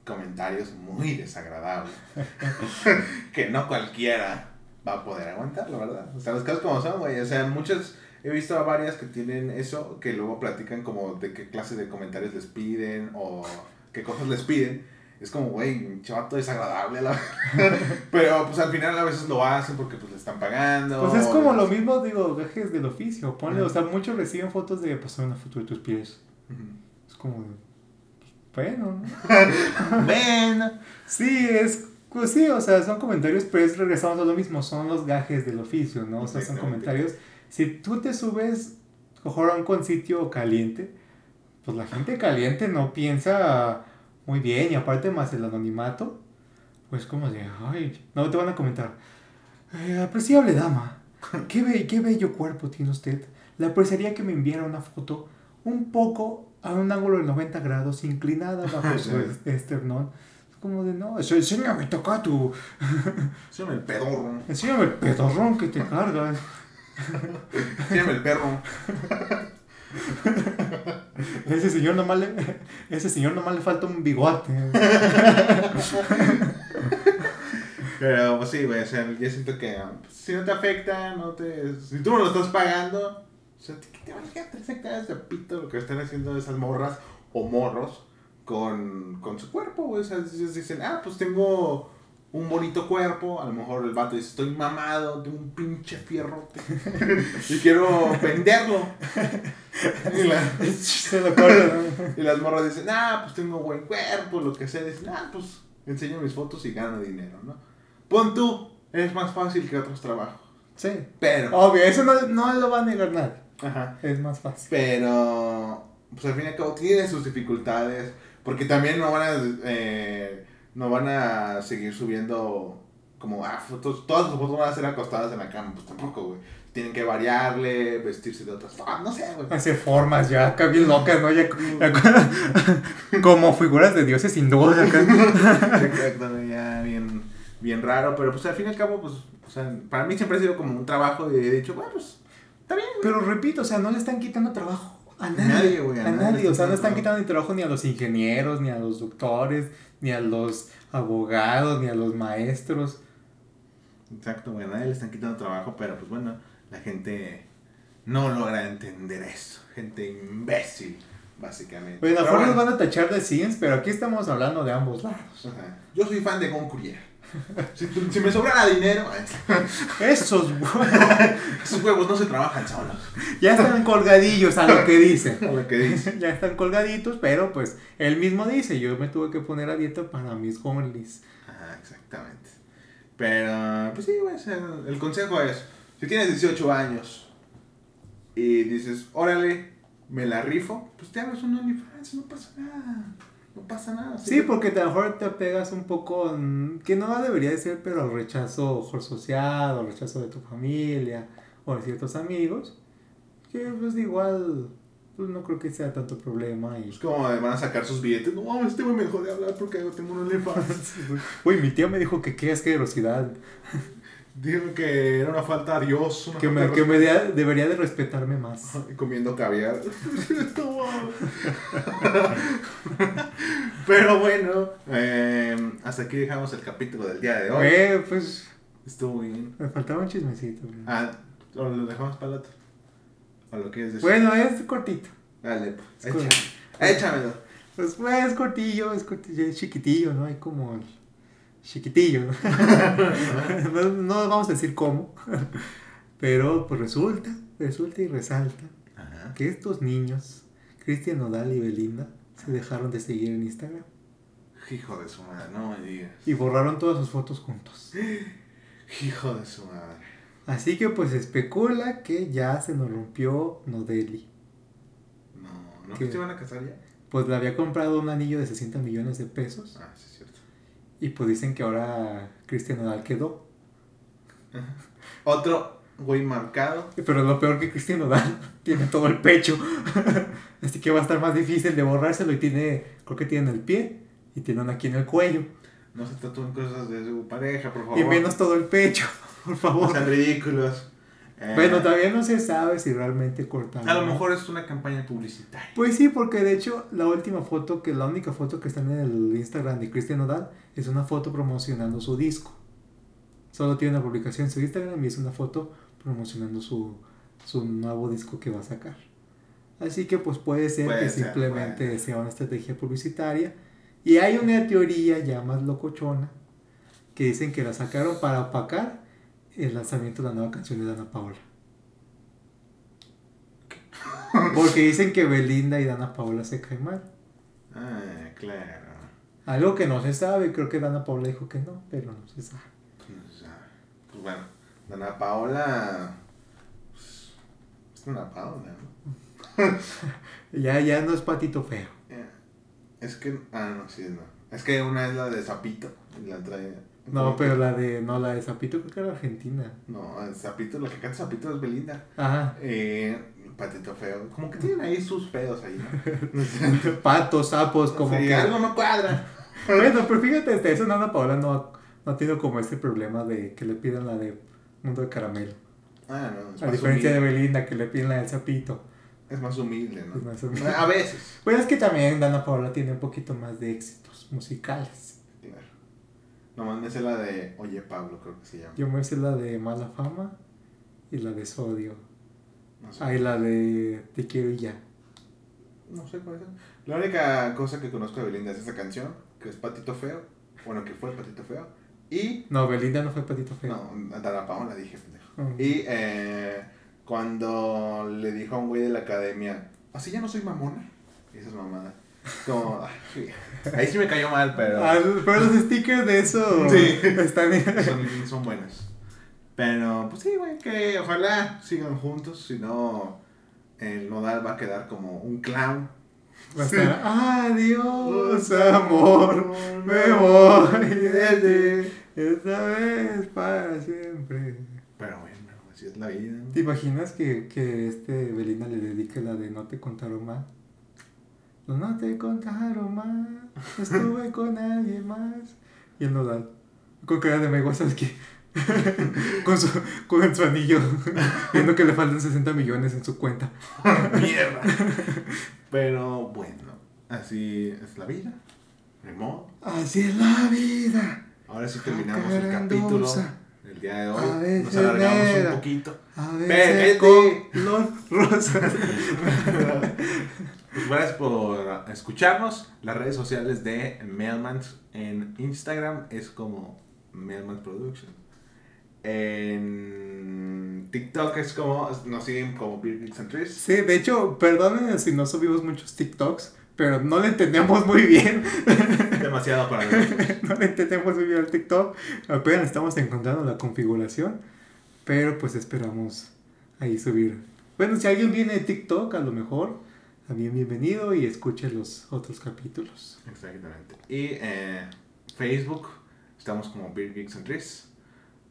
comentarios muy desagradables que no cualquiera va a poder aguantar, la verdad. O sea, los casos como son, güey. O sea, muchos he visto a varias que tienen eso, que luego platican como de qué clase de comentarios les piden o qué cosas les piden. Es como, güey, un chavato desagradable. La... Pero pues al final a veces lo hacen porque pues le están pagando. Pues es como lo mismo, digo, gajes del oficio. Ponle, o sea, muchos reciben fotos de pasar una foto de tus pies. Es como, pues, bueno, ¿no? Ven. Sí, es pues sí, o sea, son comentarios, pero es regresamos a lo mismo, son los gajes del oficio, ¿no? O sea, son comentarios. Si tú te subes, mejor a un sitio caliente, pues la gente caliente no piensa muy bien, y aparte más el anonimato, pues como de, ay, no te van a comentar, eh, apreciable dama, qué, be qué bello cuerpo tiene usted. Le apreciaría que me enviara una foto un poco a un ángulo de 90 grados, inclinada bajo su esternón como de, no, enséñame toca tu... enséñame el pedorrón. Enséñame el pedorrón que te cargas. enséñame el perro. ese señor nomás le, ese señor nomás le falta un bigote. Pero pues sí, güey, o sea, yo siento que pues, si no te afecta, no te... Si tú no lo estás pagando, o sea, ¿qué te vale que te ese pito lo que están haciendo esas morras o morros? Con, con su cuerpo, O sea, ellos dicen, ah, pues tengo un bonito cuerpo. A lo mejor el vato dice, estoy mamado, tengo un pinche fierro. y quiero venderlo. y, y las morras dicen, ah, pues tengo buen cuerpo, lo que sea. Dicen, ah, pues enseño mis fotos y gano dinero, ¿no? Pon tú, es más fácil que otros trabajos. Sí. Pero. Obvio, eso no, no lo va a negar nadie. Ajá. Es más fácil. Pero, pues al fin y al cabo tiene sus dificultades porque también no van a, eh, no van a seguir subiendo como, ah, fotos, todas sus fotos van a ser acostadas en la cama, pues tampoco, güey. Tienen que variarle, vestirse de otras formas, no sé, güey. Hacer formas ya, acá bien locas, ¿no? Ya, como figuras de dioses sin duda, acá. Exacto, ya bien, bien raro, pero pues al fin y al cabo, pues, o sea, para mí siempre ha sido como un trabajo y he dicho, bueno, pues, está bien, güey. Pero repito, o sea, no le están quitando trabajo a nadie, güey. A, nadie. O sea, no están quitando ni trabajo ni a los ingenieros, ni a los doctores, ni a los abogados, ni a los maestros. Exacto, güey. A nadie le están quitando trabajo, pero pues bueno, la gente no logra entender eso. Gente imbécil, básicamente. Pues a mejor nos van a tachar de Sims, pero aquí estamos hablando de ambos lados. Yo soy fan de Gon si, si, me sobrara dinero. Esos huevos. Esos huevos no se trabajan solos. Ya están colgadillos a lo que dice. A lo que dice. ya están colgaditos, pero pues él mismo dice: Yo me tuve que poner a dieta para mis homilies. Ajá, exactamente. Pero, pues sí, güey. El, consejo es: si tienes 18 años y dices, órale, me la rifo, pues te abres un OnlyFans, no pasa nada no pasa nada. Sí, porque a lo mejor te pegas un poco, que no debería de ser, pero rechazo social, o rechazo de tu familia, o de ciertos amigos, que pues igual, pues no creo que sea tanto problema. Y... Es como van a sacar sus billetes, no, este güey me dejó de hablar porque tengo un elefante. Uy, mi tía me dijo que qué asquerosidad. Dijo que era una falta a Dios. que me, que me debería de respetarme más. Comiendo caviar. Pero bueno, eh, hasta aquí dejamos el capítulo del día de hoy. Eh, pues. Estuvo bien. Me faltaba un chismecito. Ah, o lo dejamos para el otro. O lo quieres decir. Bueno, es cortito. Dale, pues. Échamelo. Pues, pues es cortillo, es cortillo, es chiquitillo, ¿no? Hay como chiquitillo. no, no, vamos a decir cómo, pero pues resulta, resulta y resalta que estos niños, Cristian Nodal y Belinda, se dejaron de seguir en Instagram. Hijo de su madre, no me digas. Y borraron todas sus fotos juntos. Hijo de su madre. Así que pues especula que ya se nos rompió Nodeli. No, ¿no que se iban a casar ya? Pues le había comprado un anillo de 60 millones de pesos. Ah, sí. Y pues dicen que ahora Cristian Nodal quedó. Otro güey marcado. Pero lo peor que Cristian Nodal tiene todo el pecho. Así que va a estar más difícil de borrárselo y tiene, creo que tiene en el pie y tiene una aquí en el cuello. No se tatúen cosas de su pareja, por favor. Y menos todo el pecho, por favor. Sean ridículos. Bueno, todavía no se sabe si realmente cortaron. A lo mejor es una campaña publicitaria. Pues sí, porque de hecho la última foto, que la única foto que está en el Instagram de Cristian Nodal es una foto promocionando su disco. Solo tiene una publicación en su Instagram y es una foto promocionando su, su nuevo disco que va a sacar. Así que pues puede ser Puede que ser, simplemente puede. sea una estrategia publicitaria. Y hay una teoría ya más locochona que dicen que la sacaron para opacar el lanzamiento de la nueva canción de Dana Paola. Porque dicen que Belinda y Dana Paola se caen mal. Ah, claro. Algo que no se sabe, creo que Dana Paola dijo que no, pero no se sabe. Pues, no se sabe. Pues bueno, Dana Paola. pues, es Dana Paola, ¿no? Ya, ya no es patito feo. Eh, Es que. Ah, no, sí, no. Es que una es la de Zapito y la otra. No, pero la de, no, la de Zapito creo que era Argentina. No, Zapito, lo que canta Zapito es Belinda. Ajá. Eh, patito feo. Como que tienen ahí sus pedos ahí, ¿no? Patos, sapos, como Sí, que... algo no cuadra. Bueno, pero fíjate, hasta eso Dana Paola no, no ha tenido como este problema de que le pidan la de Mundo de Caramelo. Ah, no. A diferencia de. Belinda, que le piden la del Zapito. Es más humilde, ¿no? Es más humilde. A veces. Pues es que también Dana Paola tiene un poquito más de éxitos musicales. Nomás me sé la de Oye Pablo, creo que se llama. Yo me sé la de Mala Fama y la de Sodio. No sé. Ahí la de Te quiero y ya. No sé cuál es. La única cosa que conozco de Belinda es esa canción, que es Patito Feo. Bueno, que fue Patito Feo. Y. No, Belinda no fue Patito Feo. No, Dana Paola dije, pendejo. Mm. Y eh, cuando le dijo a un güey de la academia, así ya no soy mamona. Y esas mamadas. Como, ay, ahí sí me cayó mal, pero Ah, pero los stickers de eso Sí. están son, son buenas. Pero, pues sí, güey, que ojalá sigan juntos, si no, el Nodal va a quedar como un clown. Va a estar, adiós, amor, me voy de ti, esta vez para siempre. Pero bueno, así es la vida. ¿no? ¿Te imaginas que, que este Belinda le dedique la de No te contaron mal? No, no te contaron mal, estuve con alguien más. Y el nodal, con cara de me ¿sabes qué? con, su, con su anillo, viendo que le faltan 60 millones en su cuenta. Mierda. Pero bueno, así es la vida. Modo. Así es la vida. Ahora sí terminamos el capítulo del día de A hoy. Nos alargamos un poquito. A Ve, veces los rosas. Pues gracias por escucharnos. Las redes sociales de Mailmans en Instagram es como Mailmans Production. En TikTok es como, nos siguen como Beer and Trees. Sí, de hecho, perdonen si no subimos muchos TikToks, pero no le entendemos muy bien. Demasiado para nosotros. no le entendemos muy bien al TikTok. Apenas estamos encontrando la configuración, pero pues esperamos ahí subir. Bueno, si alguien viene de TikTok, a lo mejor, también bienvenido y escuche los otros capítulos. Exactamente. Y eh, Facebook, estamos como Beer Geeks and Trees.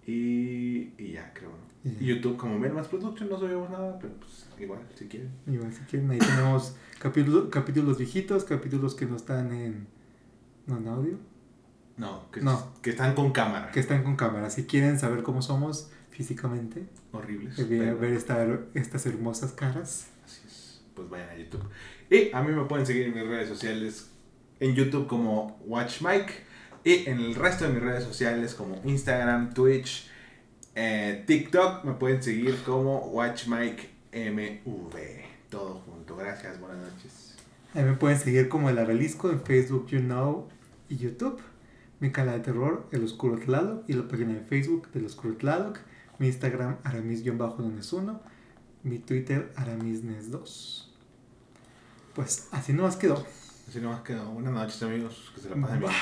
Y, y ya, creo. ¿no? YouTube como Mailmans Production, no subimos nada, pero pues igual, si quieren. Igual, si quieren, ahí tenemos capítulos, capítulos viejitos, capítulos que no están en, no, en audio, No, que, No. que están con cámara. que están con cámara. Si quieren saber cómo somos físicamente, Horribles. ver, pero- ver esta- estas hermosas caras. Pues vayan a YouTube. Y a mí me pueden seguir en mis redes sociales en YouTube como WatchMike y en el resto de mis redes sociales como Instagram, Twitch, eh, TikTok me pueden seguir como WatchMikeMV. Todo junto. Gracias, buenas noches. Ahí me pueden seguir como el Abelisco en Facebook, YouNow y YouTube. Mi canal de terror, El Oscuro Tlaloc, y la página de Facebook del Oscuro Tlaloc. Mi Instagram, Aramis-1. Mi Twitter Aramisnes2. Pues así nomás quedó. Así nomás quedó. Buenas noches amigos. Que se la pasen bien.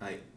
Bye. Bye.